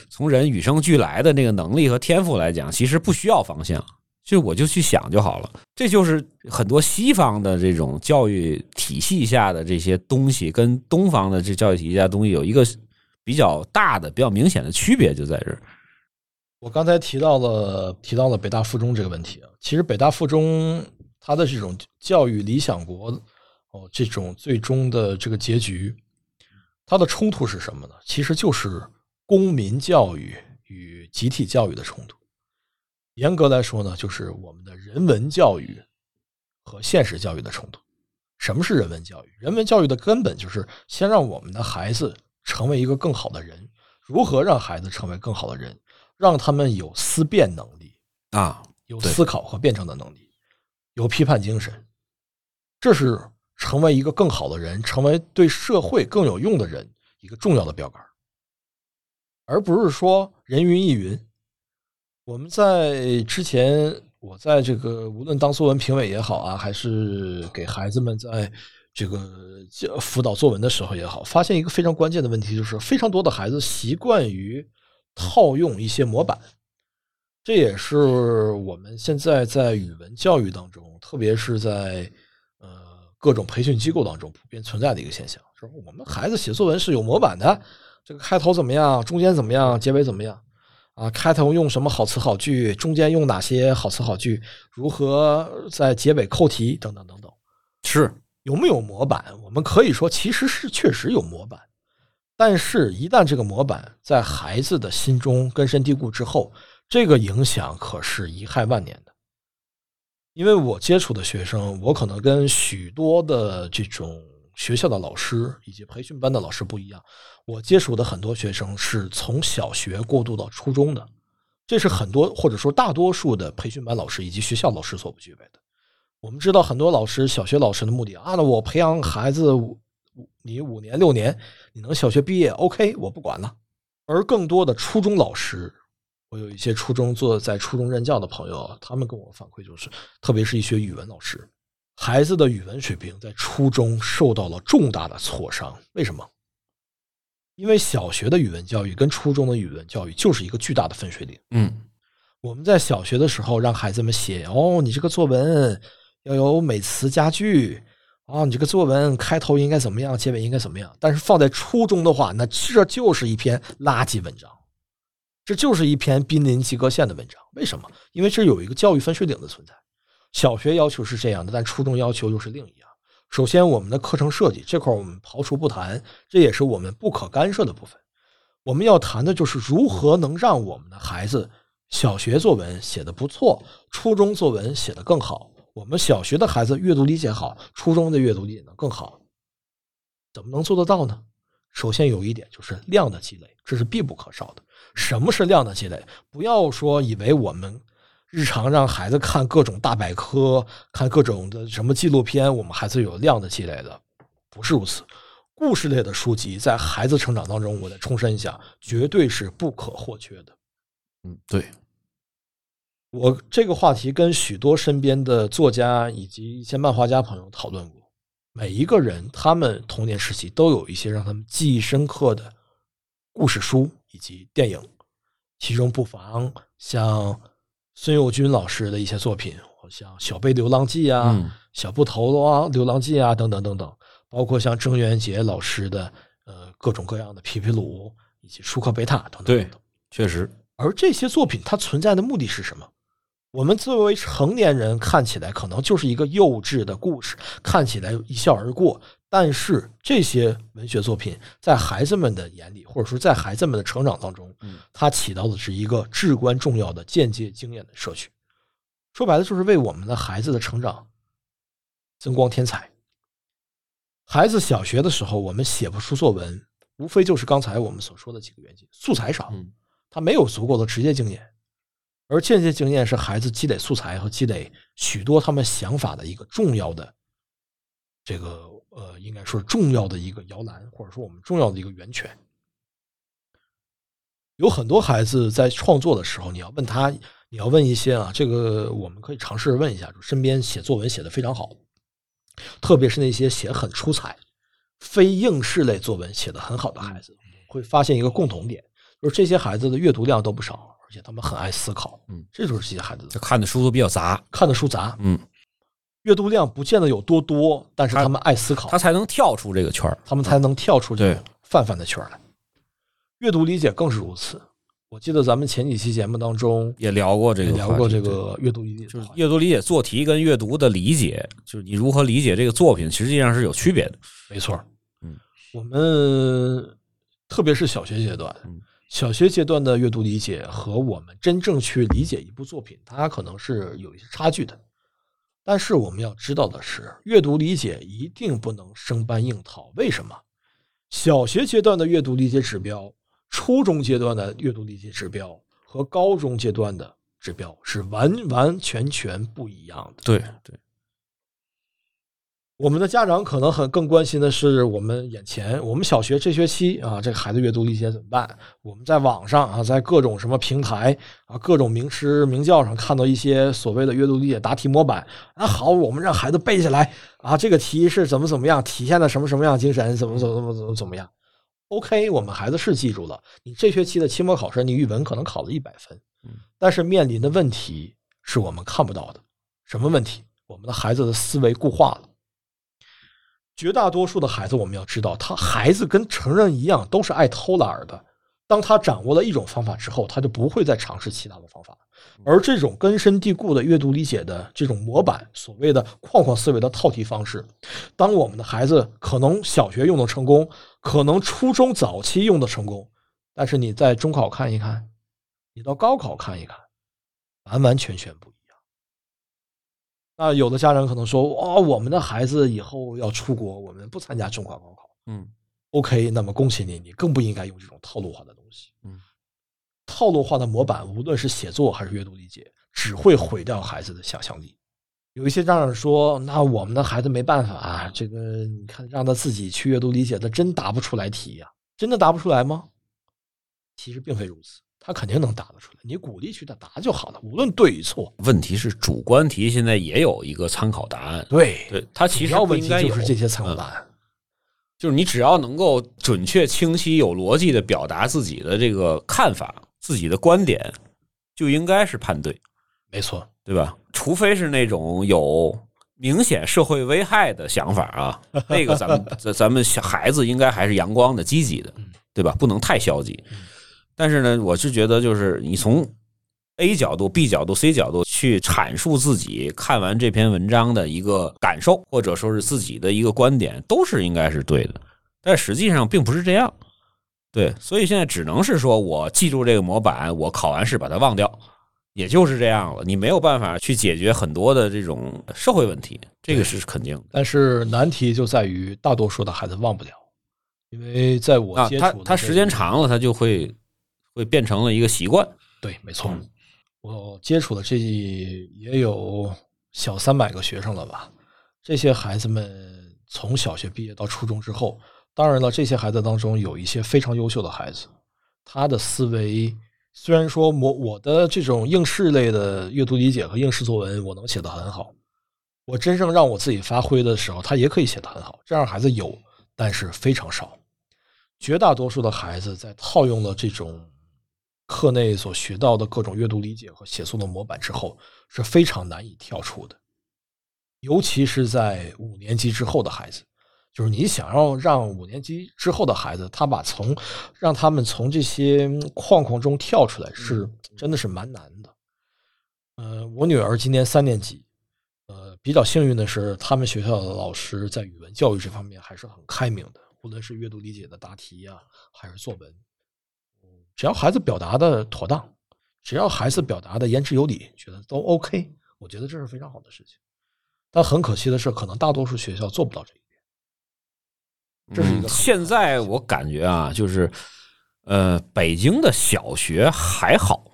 从人与生俱来的那个能力和天赋来讲，其实不需要方向，就我就去想就好了。这就是很多西方的这种教育体系下的这些东西，跟东方的这教育体系下的东西有一个比较大的、比较明显的区别，就在这儿。我刚才提到了提到了北大附中这个问题啊，其实北大附中它的这种教育理想国哦，这种最终的这个结局，它的冲突是什么呢？其实就是公民教育与集体教育的冲突。严格来说呢，就是我们的人文教育和现实教育的冲突。什么是人文教育？人文教育的根本就是先让我们的孩子成为一个更好的人。如何让孩子成为更好的人？让他们有思辨能力啊，有思考和辩证的能力，有批判精神，这是成为一个更好的人，成为对社会更有用的人一个重要的标杆，而不是说人云亦云。我们在之前，我在这个无论当作文评委也好啊，还是给孩子们在这个辅导作文的时候也好，发现一个非常关键的问题，就是非常多的孩子习惯于套用一些模板，这也是我们现在在语文教育当中，特别是在各种培训机构当中普遍存在的一个现象，就是我们孩子写作文是有模板的，这个开头怎么样，中间怎么样，结尾怎么样。啊，开头用什么好词好句，中间用哪些好词好句，如何在结尾扣题，等等等等。是有没有模板？我们可以说，其实是确实有模板，但是，一旦这个模板在孩子的心中根深蒂固之后，这个影响可是贻害万年的。因为我接触的学生，我可能跟许多的这种学校的老师以及培训班的老师不一样，我接触的很多学生是从小学过渡到初中的，这是很多或者说大多数的培训班老师以及学校老师所不具备的。我们知道很多老师，小学老师的目的啊，那我培养孩子五你五年六年，你能小学毕业，OK，我不管了。而更多的初中老师，我有一些初中做在初中任教的朋友，他们跟我反馈就是，特别是一些语文老师，孩子的语文水平在初中受到了重大的挫伤。为什么？因为小学的语文教育跟初中的语文教育就是一个巨大的分水岭。嗯我们在小学的时候让孩子们写哦，你这个作文要有美词佳句啊，你这个作文开头应该怎么样，结尾应该怎么样。但是放在初中的话，那这就是一篇垃圾文章，这就是一篇濒临及格线的文章。为什么？因为这有一个教育分水岭的存在。小学要求是这样的，但初中要求又是另一样。首先，我们的课程设计这块我们刨除不谈，这也是我们不可干涉的部分。我们要谈的就是如何能让我们的孩子小学作文写得不错，初中作文写得更好。我们小学的孩子阅读理解好，初中的阅读理解能更好。怎么能做得到呢？首先有一点就是量的积累，这是必不可少的。什么是量的积累？不要说以为我们日常让孩子看各种大百科、看各种的什么纪录片，我们孩子有量的积累的，不是如此。故事类的书籍在孩子成长当中，我再重申一下，绝对是不可或缺的。嗯，对，我这个话题跟许多身边的作家以及一些漫画家朋友讨论过，每一个人他们童年时期都有一些让他们记忆深刻的故事书以及电影，其中不妨像孙幼军老师的一些作品，像《小贝流浪记》啊、嗯小布头啊、流浪记啊等等等等，包括像郑渊洁老师的呃各种各样的皮皮鲁以及舒克贝塔等等对等等。确实，而这些作品它存在的目的是什么？我们作为成年人看起来可能就是一个幼稚的故事，看起来一笑而过。但是这些文学作品在孩子们的眼里，或者说在孩子们的成长当中嗯，它起到的是一个至关重要的间接经验的摄取。说白了，就是为我们的孩子的成长增光添彩。孩子小学的时候，我们写不出作文，无非就是刚才我们所说的几个原因：素材少，嗯他没有足够的直接经验，而间接经验是孩子积累素材和积累许多他们想法的一个重要的这个呃，应该说是重要的一个摇篮，或者说我们重要的一个源泉。有很多孩子在创作的时候，你要问他，你要问一些啊，这个我们可以尝试问一下，就身边写作文写的非常好，特别是那些写很出彩、非应试类作文写的很好的孩子，会发现一个共同点，就是这些孩子的阅读量都不少，而且他们很爱思考。嗯，这就是这些孩子这看的书都比较杂，看的书杂，嗯，阅读量不见得有多多，但是他他们爱思考，他才能跳出这个圈儿。他们才能跳出这泛泛的圈儿来。阅读理解更是如此。我记得咱们前几期节目当中也聊过这个，聊过这个阅读理解就是阅读理解做题跟阅读的理解，就是你如何理解这个作品，实际上是有区别的。没错。嗯，我们特别是小学阶段嗯，小学阶段的阅读理解和我们真正去理解一部作品，它可能是有一些差距的。但是我们要知道的是，阅读理解一定不能生搬硬套。为什么？小学阶段的阅读理解指标，初中阶段的阅读理解指标和高中阶段的指标是完完全全不一样的。对对，我们的家长可能很更关心的是我们眼前，我们小学这学期啊，这个孩子阅读理解怎么办？我们在网上啊，在各种什么平台啊，各种名师名教上看到一些所谓的阅读理解答题模板，啊，好，我们让孩子背下来啊，这个题是怎么怎么样，体现了什么什么样精神，怎么怎么怎么怎么怎么样。OK，我们孩子是记住了，你这学期的期末考试，你语文可能考了一百分，但是面临的问题是我们看不到的。什么问题？我们的孩子的思维固化了。绝大多数的孩子，我们要知道，他孩子跟成人一样，都是爱偷懒儿的。当他掌握了一种方法之后，他就不会再尝试其他的方法。而这种根深蒂固的阅读理解的这种模板，所谓的框框思维的套题方式，当我们的孩子可能小学用的成功，可能初中早期用的成功，但是你在中考看一看，你到高考看一看，完完全全不。那有的家长可能说：“哇、我们的孩子以后要出国，我们不参加中考、高考。嗯 ”OK，那么恭喜你，你更不应该用这种套路化的东西。嗯，套路化的模板，无论是写作还是阅读理解，只会毁掉孩子的想象力。有一些家长说：“那我们的孩子没办法啊，这个你看让他自己去阅读理解，他真答不出来题呀、真的答不出来吗？”其实并非如此，他肯定能答得出来。你鼓励去他答就好了，无论对与错。问题是主观题现在也有一个参考答案，对，对它其实问题不应该就是这些参考答嗯案。就是你只要能够准确、清晰、有逻辑的表达自己的这个看法、自己的观点，就应该是判对，没错，对吧？除非是那种有明显社会危害的想法啊，那个咱们 咱咱们小孩子应该还是阳光的、积极的，对吧？不能太消极。但是呢，我是觉得，就是你从 A 角度、B 角度、C 角度去阐述自己看完这篇文章的一个感受，或者说是自己的一个观点，都是应该是对的。但实际上并不是这样，对，所以现在只能是说我记住这个模板，我考完试把它忘掉，也就是这样了。你没有办法去解决很多的这种社会问题，这个是肯定的。但是难题就在于大多数的孩子忘不了，因为在我啊，接触他他时间长了，他就会会变成了一个习惯。对，没错，我接触的这也有小三百个学生了吧？这些孩子们从小学毕业到初中之后，当然了，这些孩子当中有一些非常优秀的孩子，他的思维虽然说我我的这种应试类的阅读理解和应试作文我能写得很好，我真正让我自己发挥的时候，他也可以写得很好。这样孩子有，但是非常少。绝大多数的孩子在套用了这种课内所学到的各种阅读理解和写作的模板之后，是非常难以跳出的。尤其是在五年级之后的孩子，就是你想要让五年级之后的孩子，他把从让他们从这些框框中跳出来，是真的是蛮难的。呃，我女儿今年三年级，呃，比较幸运的是，他们学校的老师在语文教育这方面还是很开明的，无论是阅读理解的答题呀、还是作文，只要孩子表达的妥当，只要孩子表达的言之有理，觉得都 OK，我觉得这是非常好的事情。但很可惜的是，可能大多数学校做不到这一点。这是一个嗯现在我感觉啊，就是呃，北京的小学还好，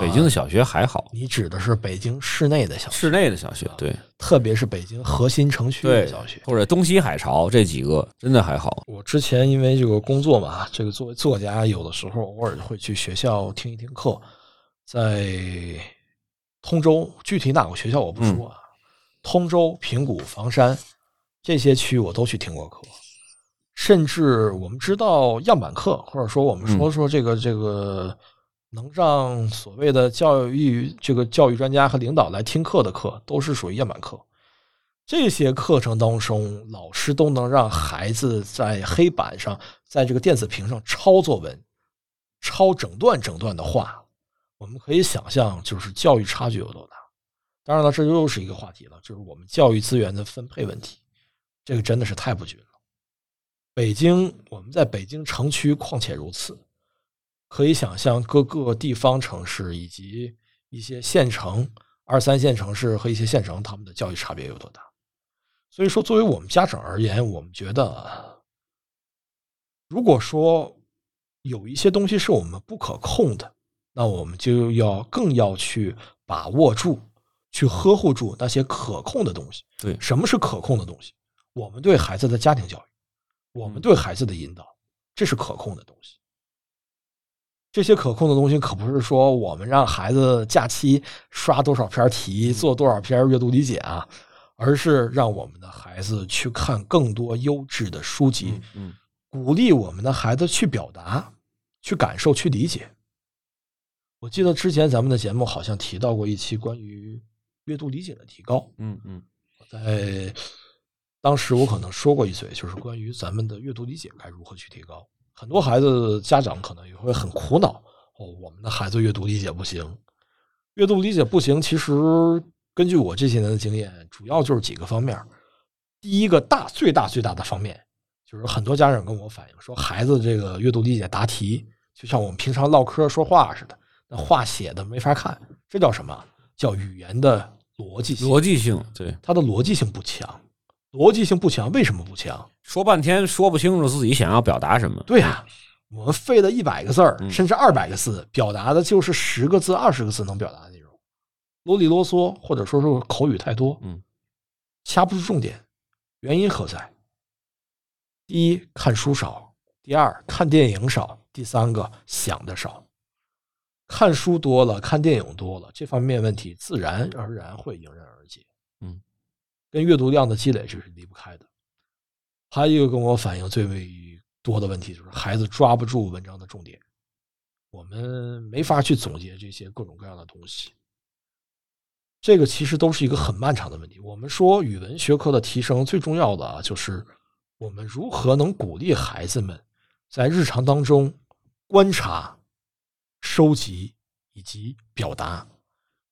北京的小学还好，你指的是北京市内的小学，室内的小学对。特别是北京核心城区的对小学。或者东西海潮这几个真的还好。我之前因为这个工作嘛，这个作为作家，有的时候偶尔会去学校听一听课，在通州，具体哪个学校我不说啊，通州、平谷、房山这些区我都去听过课，甚至我们知道样板课，或者说我们说说这个、这个能让所谓的教育这个教育专家和领导来听课的课，都是属于样板课。这些课程当中，老师都能让孩子在黑板上，在这个电子屏上抄作文，抄整段整段的话。我们可以想象，就是教育差距有多大。当然了，这又是一个话题了，就是我们教育资源的分配问题，这个真的是太不均了。北京，我们在北京城区况且如此，可以想象各个地方城市以及一些县城、二三线城市和一些县城，他们的教育差别有多大。所以说，作为我们家长而言，我们觉得，如果说有一些东西是我们不可控的，那我们就要更要去把握住、去呵护住那些可控的东西。对什么是可控的东西？我们对孩子的家庭教育，我们对孩子的引导，这是可控的东西。这些可控的东西可不是说我们让孩子假期刷多少篇题、做多少篇阅读理解啊，而是让我们的孩子去看更多优质的书籍，嗯鼓励我们的孩子去表达、去感受、去理解。我记得之前咱们的节目好像提到过一期关于阅读理解的提高，嗯嗯在当时我可能说过一嘴，就是关于咱们的阅读理解该如何去提高。很多孩子家长可能也会很苦恼，哦，我们的孩子阅读理解不行，阅读理解不行。其实根据我这些年的经验，主要就是几个方面。第一个大最大最大的方面，就是很多家长跟我反映说，孩子这个阅读理解答题，就像我们平常唠嗑说话似的，那话写的没法看，这叫什么？叫语言的逻辑性。逻辑性对，它的逻辑性不强。逻辑性不强，为什么不强？说半天说不清楚自己想要表达什么。对呀、我们费了一百个字儿，嗯甚至二百个字，表达的就是十个字、二十个字能表达的内容，啰里啰嗦，或者说是口语太多，嗯，掐不住重点。原因何在？第一，看书少；第二，看电影少；第三个，想的少。看书多了，看电影多了，这方面问题自然而然会迎刃而解。阅读量的积累这是离不开的。还有一个跟我反映最为多的问题就是孩子抓不住文章的重点，我们没法去总结这些各种各样的东西。这个其实都是一个很漫长的问题。我们说语文学科的提升最重要的啊，就是我们如何能鼓励孩子们在日常当中观察、收集以及表达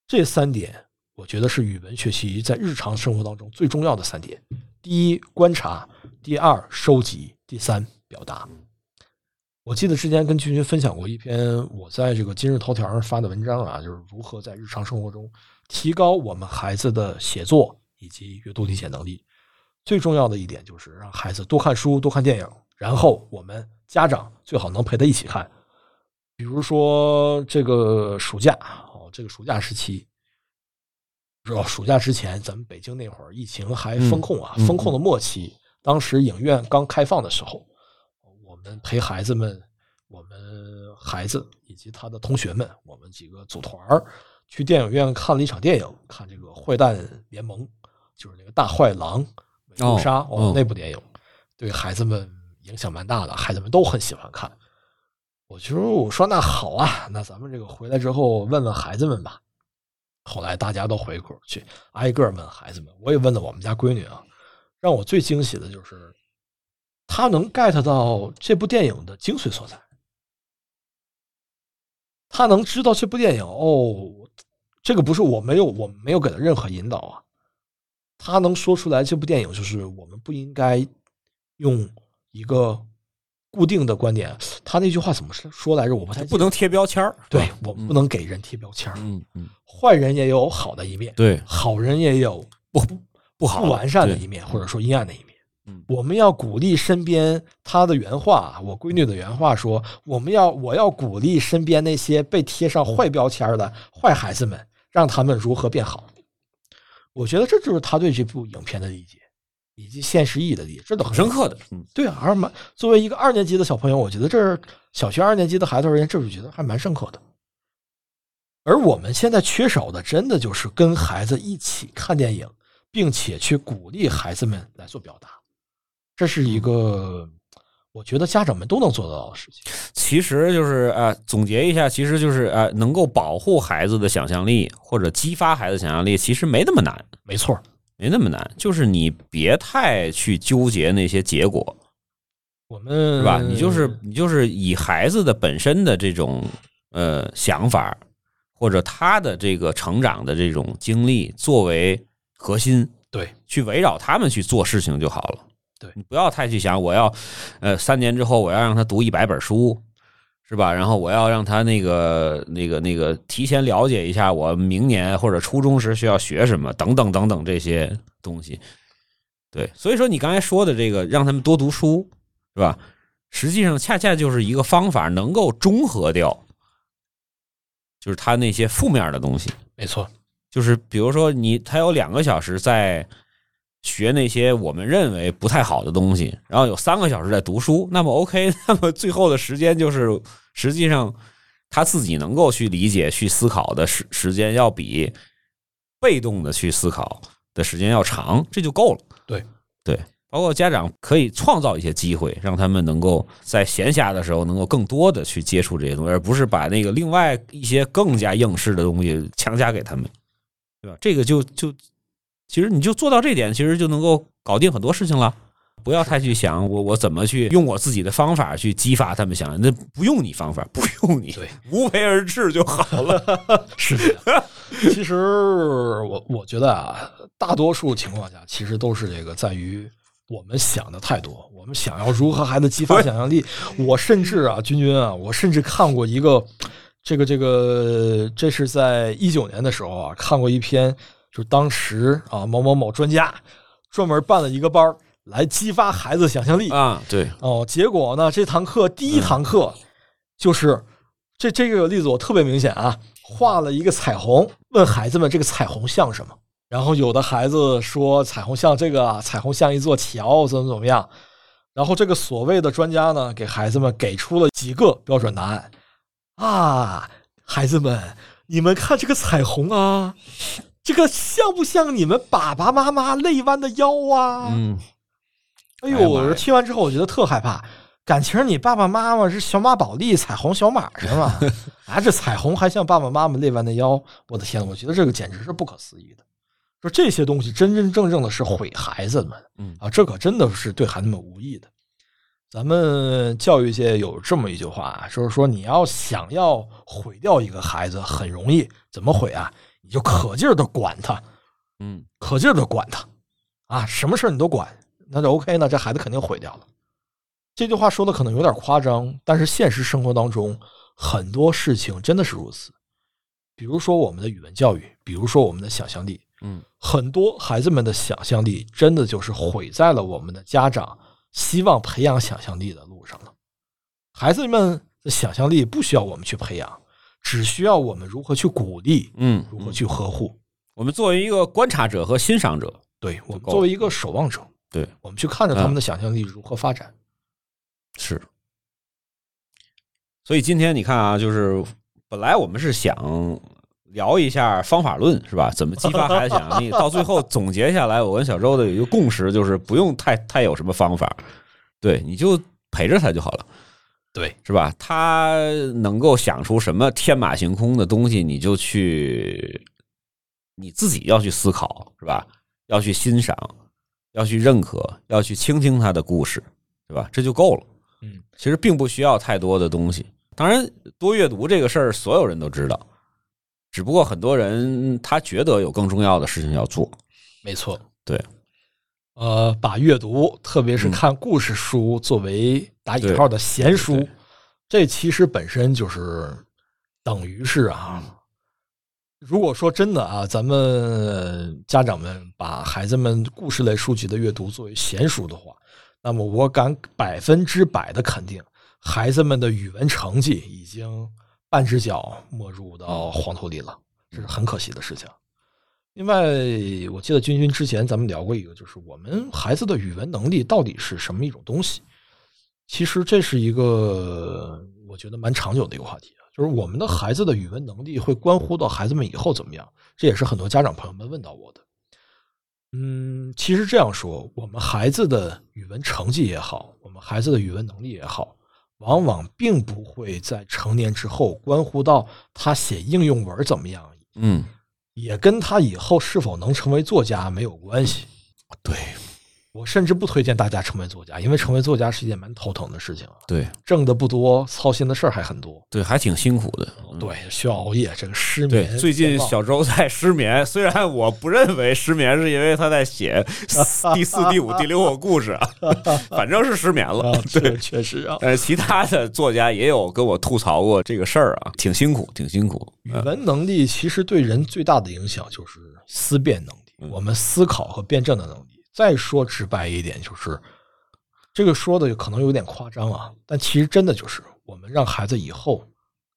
这三点，我觉得是语文学习在日常生活当中最重要的三点：第一，观察；第二，收集；第三，表达。我记得之前跟君君分享过一篇我在这个今日头条上发的文章啊，就是如何在日常生活中提高我们孩子的写作以及阅读理解能力。最重要的一点就是让孩子多看书、多看电影，然后我们家长最好能陪他一起看。比如说这个暑假哦，这个暑假时期，知道暑假之前，咱们北京那会儿疫情还封控啊，封控的末期，当时影院刚开放的时候，我们陪孩子们，我们孩子以及他的同学们，我们几个组团儿去电影院看了一场电影，看这个《坏蛋联盟》，就是那个大坏狼美杜莎哦那部电影，对孩子们影响蛮大的，孩子们都很喜欢看。我就我说那好啊，那咱们这个回来之后问问孩子们吧。后来大家都回过去，挨个问孩子们。我也问了我们家闺女啊，让我最惊喜的就是，她能 get 到这部电影的精髓所在。她能知道这部电影哦，这个不是我没有我没有给她任何引导啊，她能说出来这部电影就是我们不应该用一个固定的观点。他那句话怎么说来着？我不太不能贴标签儿。对我们不能给人贴标签儿。嗯嗯，坏人也有好的一面，对，好人也有不不好不完善的一面，或者说阴暗的一面。嗯我们要鼓励身边他的原话，我闺女的原话说，我们要我要鼓励身边那些被贴上坏标签的坏孩子们，让他们如何变好。我觉得这就是他对这部影片的理解，以及现实意义的理解，这都很很深刻的。嗯，对啊，而蛮作为一个二年级的小朋友，我觉得这是小学二年级的孩子而言，这我觉得还蛮深刻的。而我们现在缺少的，真的就是跟孩子一起看电影，并且去鼓励孩子们来做表达，这是一个我觉得家长们都能做得到的事情。其实就是呃，总结一下，其实就是呃，能够保护孩子的想象力或者激发孩子想象力，其实没那么难，没错，没那么难，就是你别太去纠结那些结果，我们是吧？你就是你就是以孩子的本身的这种呃想法，或者他的这个成长的这种经历作为核心，对去围绕他们去做事情就好了。对你不要太去想，我要呃三年之后我要让他读一百本书，是吧？然后我要让他那个那个那个提前了解一下我明年或者初中时需要学什么，等等等等这些东西。对，所以说你刚才说的这个让他们多读书，是吧？实际上恰恰就是一个方法，能够中和掉，就是他那些负面的东西。没错，就是比如说你他有两个小时在学那些我们认为不太好的东西，然后有三个小时在读书，那么 OK，那么最后的时间就是实际上他自己能够去理解、去思考的时时间要比被动的去思考的时间要长，这就够了。对对，包括家长可以创造一些机会，让他们能够在闲暇的时候能够更多的去接触这些东西，而不是把那个另外一些更加应试的东西强加给他们，对吧？这个就就其实你就做到这点，其实就能够搞定很多事情了。不要太去想我我怎么去用我自己的方法去激发他们想，那不用你方法，不用你，对，无为而治就好了。是的。其实我我觉得啊，大多数情况下其实都是这个在于我们想的太多，我们想要如何孩子激发想象力。我甚至啊，君君啊，我甚至看过一个这个这个，这是在一九年的时候啊，看过一篇，就当时啊某某某专家专门办了一个班儿来激发孩子想象力啊，对，哦，结果呢，这堂课第一堂课就是这这个例子我特别明显啊，画了一个彩虹，问孩子们这个彩虹像什么？然后有的孩子说彩虹像这个啊，彩虹像一座桥，怎么怎么样。然后这个所谓的专家呢，给孩子们给出了几个标准答案啊，孩子们，你们看这个彩虹啊，这个像不像你们爸爸妈妈累弯的腰啊？嗯，哎呦，听完之后我觉得特害怕。感情你爸爸妈妈是小马宝莉彩虹小马是吗？啊，这彩虹还像爸爸妈妈累弯的腰，我的天，我觉得这个简直是不可思议的。说这些东西真真正正的是毁孩子们，嗯啊，这可真的是对孩子们无益的。咱们教育界有这么一句话啊，就是说你要想要毁掉一个孩子很容易，怎么毁啊？你就可劲儿的管他，嗯，可劲儿的管他，啊，什么事儿你都管，那就 OK，那这孩子肯定毁掉了。这句话说的可能有点夸张，但是现实生活当中很多事情真的是如此。比如说我们的语文教育，比如说我们的想象力，嗯，很多孩子们的想象力真的就是毁在了我们的家长希望培养想象力的路上了。孩子们的想象力不需要我们去培养，只需要我们如何去鼓励，嗯，如何去呵护。我们作为一个观察者和欣赏者，对我们作为一个守望者，对，我们去看着他们的想象力如何发展。是。所以今天你看啊，就是本来我们是想聊一下方法论，是吧？怎么激发孩子想象力？到最后总结下来，我跟小周的有一个共识，就是不用太太有什么方法，对，你就陪着他就好了。对，是吧？他能够想出什么天马行空的东西，你就去你自己要去思考，是吧？要去欣赏，要去认可，要去倾听他的故事，对吧？这就够了。嗯，其实并不需要太多的东西。当然，多阅读这个事儿，所有人都知道，只不过很多人他觉得有更重要的事情要做。没错，对，呃，把阅读，特别是嗯看故事书，作为打引号的闲书，这其实本身就是等于是啊，如果说真的啊，咱们家长们把孩子们故事类书籍的阅读作为闲书的话，那么我敢百分之百的肯定，孩子们的语文成绩已经半只脚没入到黄土里了，这是很可惜的事情。另外，我记得君君之前咱们聊过一个，就是我们孩子的语文能力到底是什么一种东西？其实这是一个我觉得蛮长久的一个话题啊，就是我们的孩子的语文能力会关乎到孩子们以后怎么样，这也是很多家长朋友们问到我的。嗯，其实这样说，我们孩子的语文成绩也好，我们孩子的语文能力也好，往往并不会在成年之后关乎到他写应用文怎么样，嗯，也跟他以后是否能成为作家没有关系。对我甚至不推荐大家成为作家，因为成为作家是一件蛮头疼的事情啊，对挣的不多，操心的事儿还很多。对，还挺辛苦的。对，需要熬夜，这个失对眠。，最近小周在失眠，虽然我不认为失眠是因为他在写 第四、第五、第六个故事啊，反正是失眠了啊，。这确实啊。但是，其他的作家也有跟我吐槽过这个事儿啊，挺辛苦，挺辛苦。语文能力其实对人最大的影响就是思辨能力，我们思考和辩证的能力。再说直白一点，就是这个说的可能有点夸张啊，但其实真的就是我们让孩子以后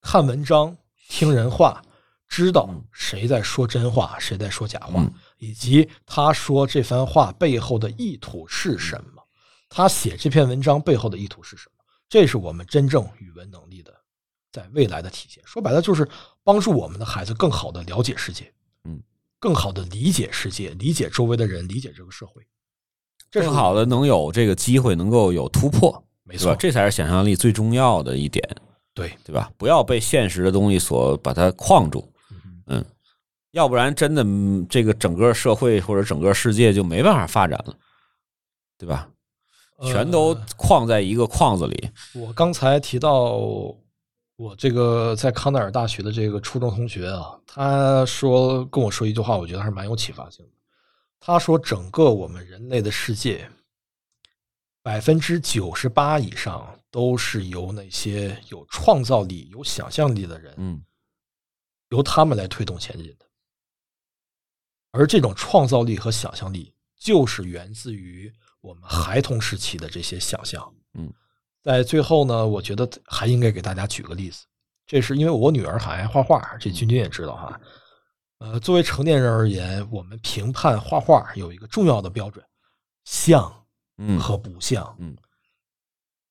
看文章、听人话，知道谁在说真话，谁在说假话嗯，以及他说这番话背后的意图是什么，他写这篇文章背后的意图是什么，这是我们真正语文能力的在未来的体现。说白了，就是帮助我们的孩子更好的了解世界，嗯，更好的理解世界，理解周围的人，理解这个社会。这更好的能有这个机会，能够有突破，没错？这才是想象力最重要的一点，对，对吧？不要被现实的东西所把它框住，嗯，要不然真的嗯这个整个社会或者整个世界就没办法发展了，对吧？全都呃框在一个框子里，我刚才提到我这个在康奈尔大学的这个初中同学啊，他说跟我说一句话，我觉得还是蛮有启发性的。他说，整个我们人类的世界，百分之九十八以上都是由那些有创造力、有想象力的人，嗯由他们来推动前进的。而这种创造力和想象力，就是源自于我们孩童时期的这些想象。嗯，在最后呢，我觉得还应该给大家举个例子，这是因为我女儿很爱画画，这君君也知道哈。呃，作为成年人而言，我们评判画画有一个重要的标准：像嗯和不像。嗯，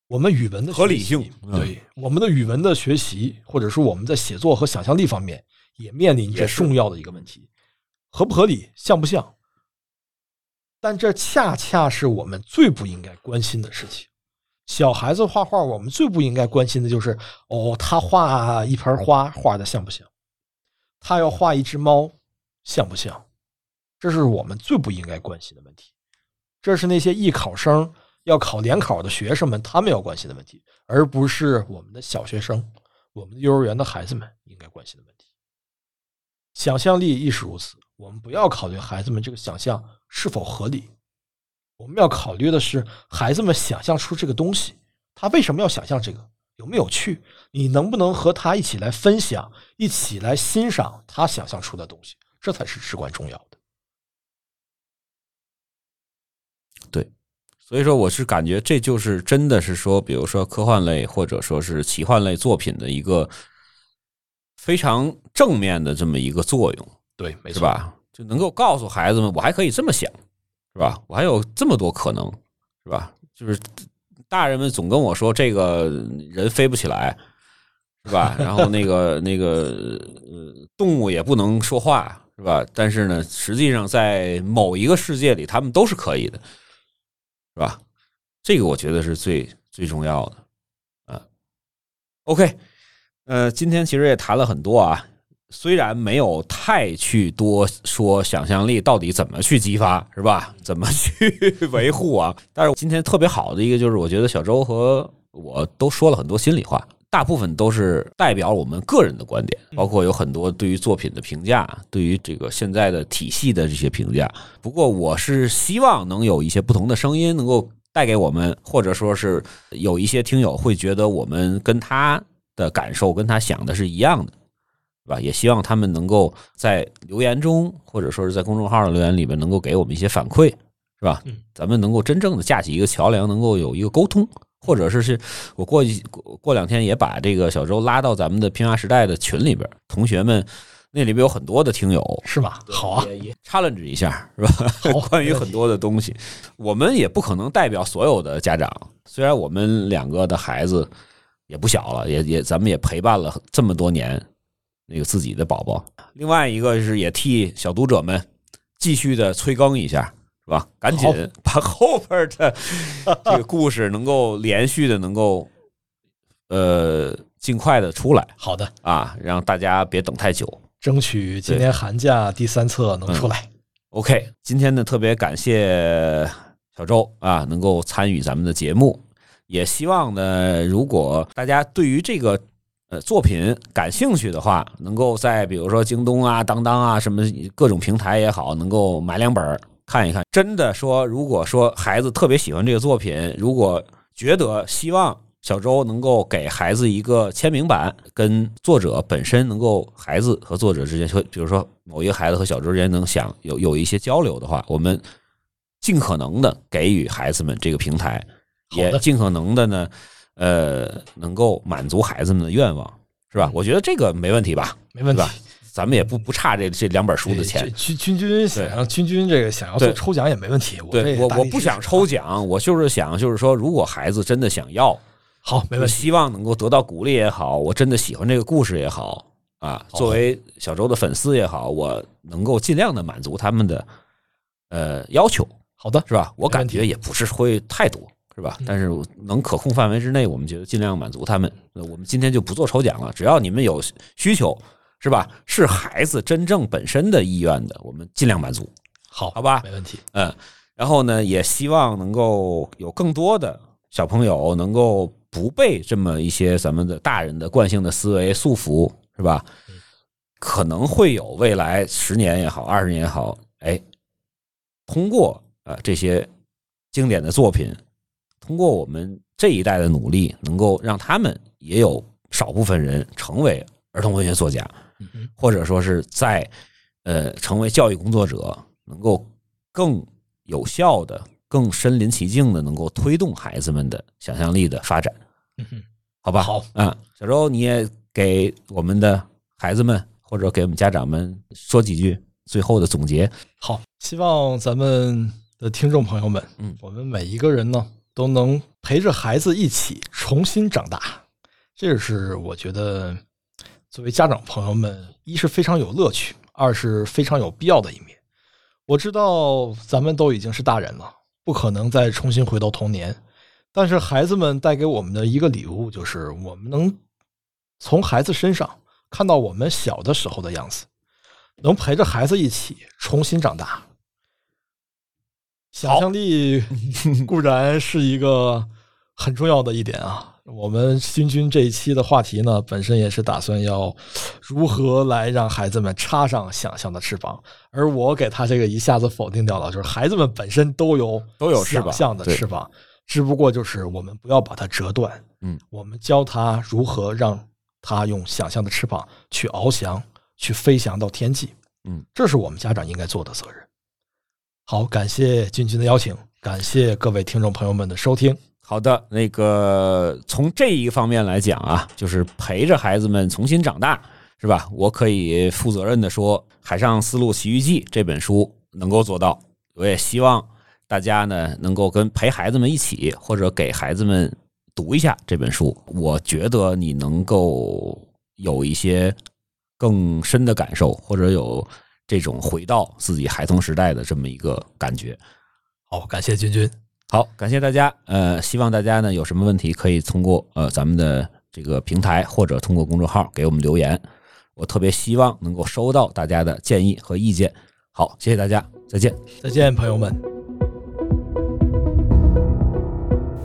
我们语文的合理性嗯对我们的语文的学习，或者说我们在写作和想象力方面，也面临着也重要的一个问题：合不合理，像不像？但这恰恰是我们最不应该关心的事情。小孩子画画，我们最不应该关心的就是哦，他画一盆花画的像不像？他要画一只猫，像不像？这是我们最不应该关心的问题。这是那些艺考生要考联考的学生们他们要关心的问题，而不是我们的小学生、我们的幼儿园的孩子们应该关心的问题。想象力亦是如此，我们不要考虑孩子们这个想象是否合理，我们要考虑的是孩子们想象出这个东西，他为什么要想象这个，有没有趣？你能不能和他一起来分享，一起来欣赏他想象出的东西？这才是至关重要的。对所以说，我是感觉这就是真的是说，比如说科幻类或者说是奇幻类作品的一个非常正面的这么一个作用，对，没错？吧？就能够告诉孩子们，我还可以这么想，是吧？我还有这么多可能，是吧？就是大人们总跟我说，这个人飞不起来，是吧？然后那个那个呃，动物也不能说话，是吧？但是呢，实际上在某一个世界里，他们都是可以的，是吧？这个我觉得是最最重要的啊。OK，呃，今天其实也谈了很多啊，虽然没有太去多说想象力到底怎么去激发，是吧？怎么去 维护啊？但是今天特别好的一个就是，我觉得小周和我都说了很多心里话，大部分都是代表我们个人的观点，包括有很多对于作品的评价，对于这个现在的体系的这些评价。不过，我是希望能有一些不同的声音能够带给我们，或者说是有一些听友会觉得我们跟他的感受跟他想的是一样的。吧？也希望他们能够在留言中，或者说是在公众号的留言里面，能够给我们一些反馈，是吧？嗯，咱们能够真正的架起一个桥梁，能够有一个沟通，或者是是我过一过过两天也把这个小周拉到咱们的拼娃时代的群里边，同学们那里边有很多的听友，是吧？好啊，也也 challenge 一下，是吧？好关于很多的东西，我们也不可能代表所有的家长。虽然我们两个的孩子也不小了，也也咱们也陪伴了这么多年那个自己的宝宝。另外一个是也替小读者们继续的催更一下，是吧？赶紧把后边的这个故事能够连续的能够呃尽快的出来好的，啊，让大家别等太久。争取今年寒假第三册能出来。OK，今天呢特别感谢小周啊，能够参与咱们的节目，也希望呢，如果大家对于这个呃作品感兴趣的话，能够在比如说京东啊、当当啊什么各种平台也好，能够买两本儿看一看。真的说，如果说孩子特别喜欢这个作品，如果觉得希望小周能够给孩子一个签名版，跟作者本身能够孩子和作者之间，比如说某一个孩子和小周之间能想有有一些交流的话，我们尽可能的给予孩子们这个平台，也尽可能的呢，呃，能够满足孩子们的愿望，是吧？我觉得这个没问题吧？没问题吧。咱们也不不差这这两本书的钱。君君君想要君君这个想要做抽奖也没问题，我对我我不想抽奖，我就是想就是说，如果孩子真的想要，好，没问题。希望能够得到鼓励也好，我真的喜欢这个故事也好啊，作为小周的粉丝也好，我能够尽量的满足他们的呃要求，好的，是吧？我感觉也不是会太多，是吧嗯？但是能可控范围之内，我们觉得尽量满足他们。那我们今天就不做抽奖了，只要你们有需求，是吧？是孩子真正本身的意愿的，我们尽量满足。好，好吧没问题。嗯，然后呢，也希望能够有更多的小朋友能够不被这么一些咱们的大人的惯性的思维束缚，是吧？可能会有未来十年也好，二十年也好，哎，通过呃这些经典的作品，通过我们这一代的努力，能够让他们也有少部分人成为儿童文学作家，或者说是在呃成为教育工作者，能够更有效的、更身临其境的，能够推动孩子们的想象力的发展，嗯好吧？好，啊，小周你也给我们的孩子们或者给我们家长们说几句最后的总结。好，希望咱们的听众朋友们，嗯我们每一个人呢，都能陪着孩子一起重新长大。这是我觉得作为家长朋友们，一是非常有乐趣，二是非常有必要的一面。我知道咱们都已经是大人了，不可能再重新回到童年，但是孩子们带给我们的一个礼物，就是我们能从孩子身上看到我们小的时候的样子。能陪着孩子一起重新长大。想象力固然是一个很重要的一点啊。我们新军这一期的话题呢，本身也是打算要如何来让孩子们插上想象的翅膀，而我给他这个一下子否定掉了，就是孩子们本身都有都有想象的翅膀，只不过就是我们不要把它折断，嗯，我们教他如何让他用想象的翅膀去翱翔，去飞翔到天际。嗯，这是我们家长应该做的责任。好，感谢君君的邀请，感谢各位听众朋友们的收听。好的，那个从这一方面来讲啊，就是陪着孩子们重新长大，是吧？我可以负责任的说，《海上丝路奇遇记》这本书能够做到。我也希望大家呢能够跟陪孩子们一起，或者给孩子们读一下这本书。我觉得你能够有一些更深的感受，或者有这种回到自己孩童时代的这么一个感觉。好，感谢君君。好，感谢大家。呃，希望大家呢有什么问题可以通过呃咱们的这个平台或者通过公众号给我们留言。我特别希望能够收到大家的建议和意见。好，谢谢大家，再见。再见，朋友们。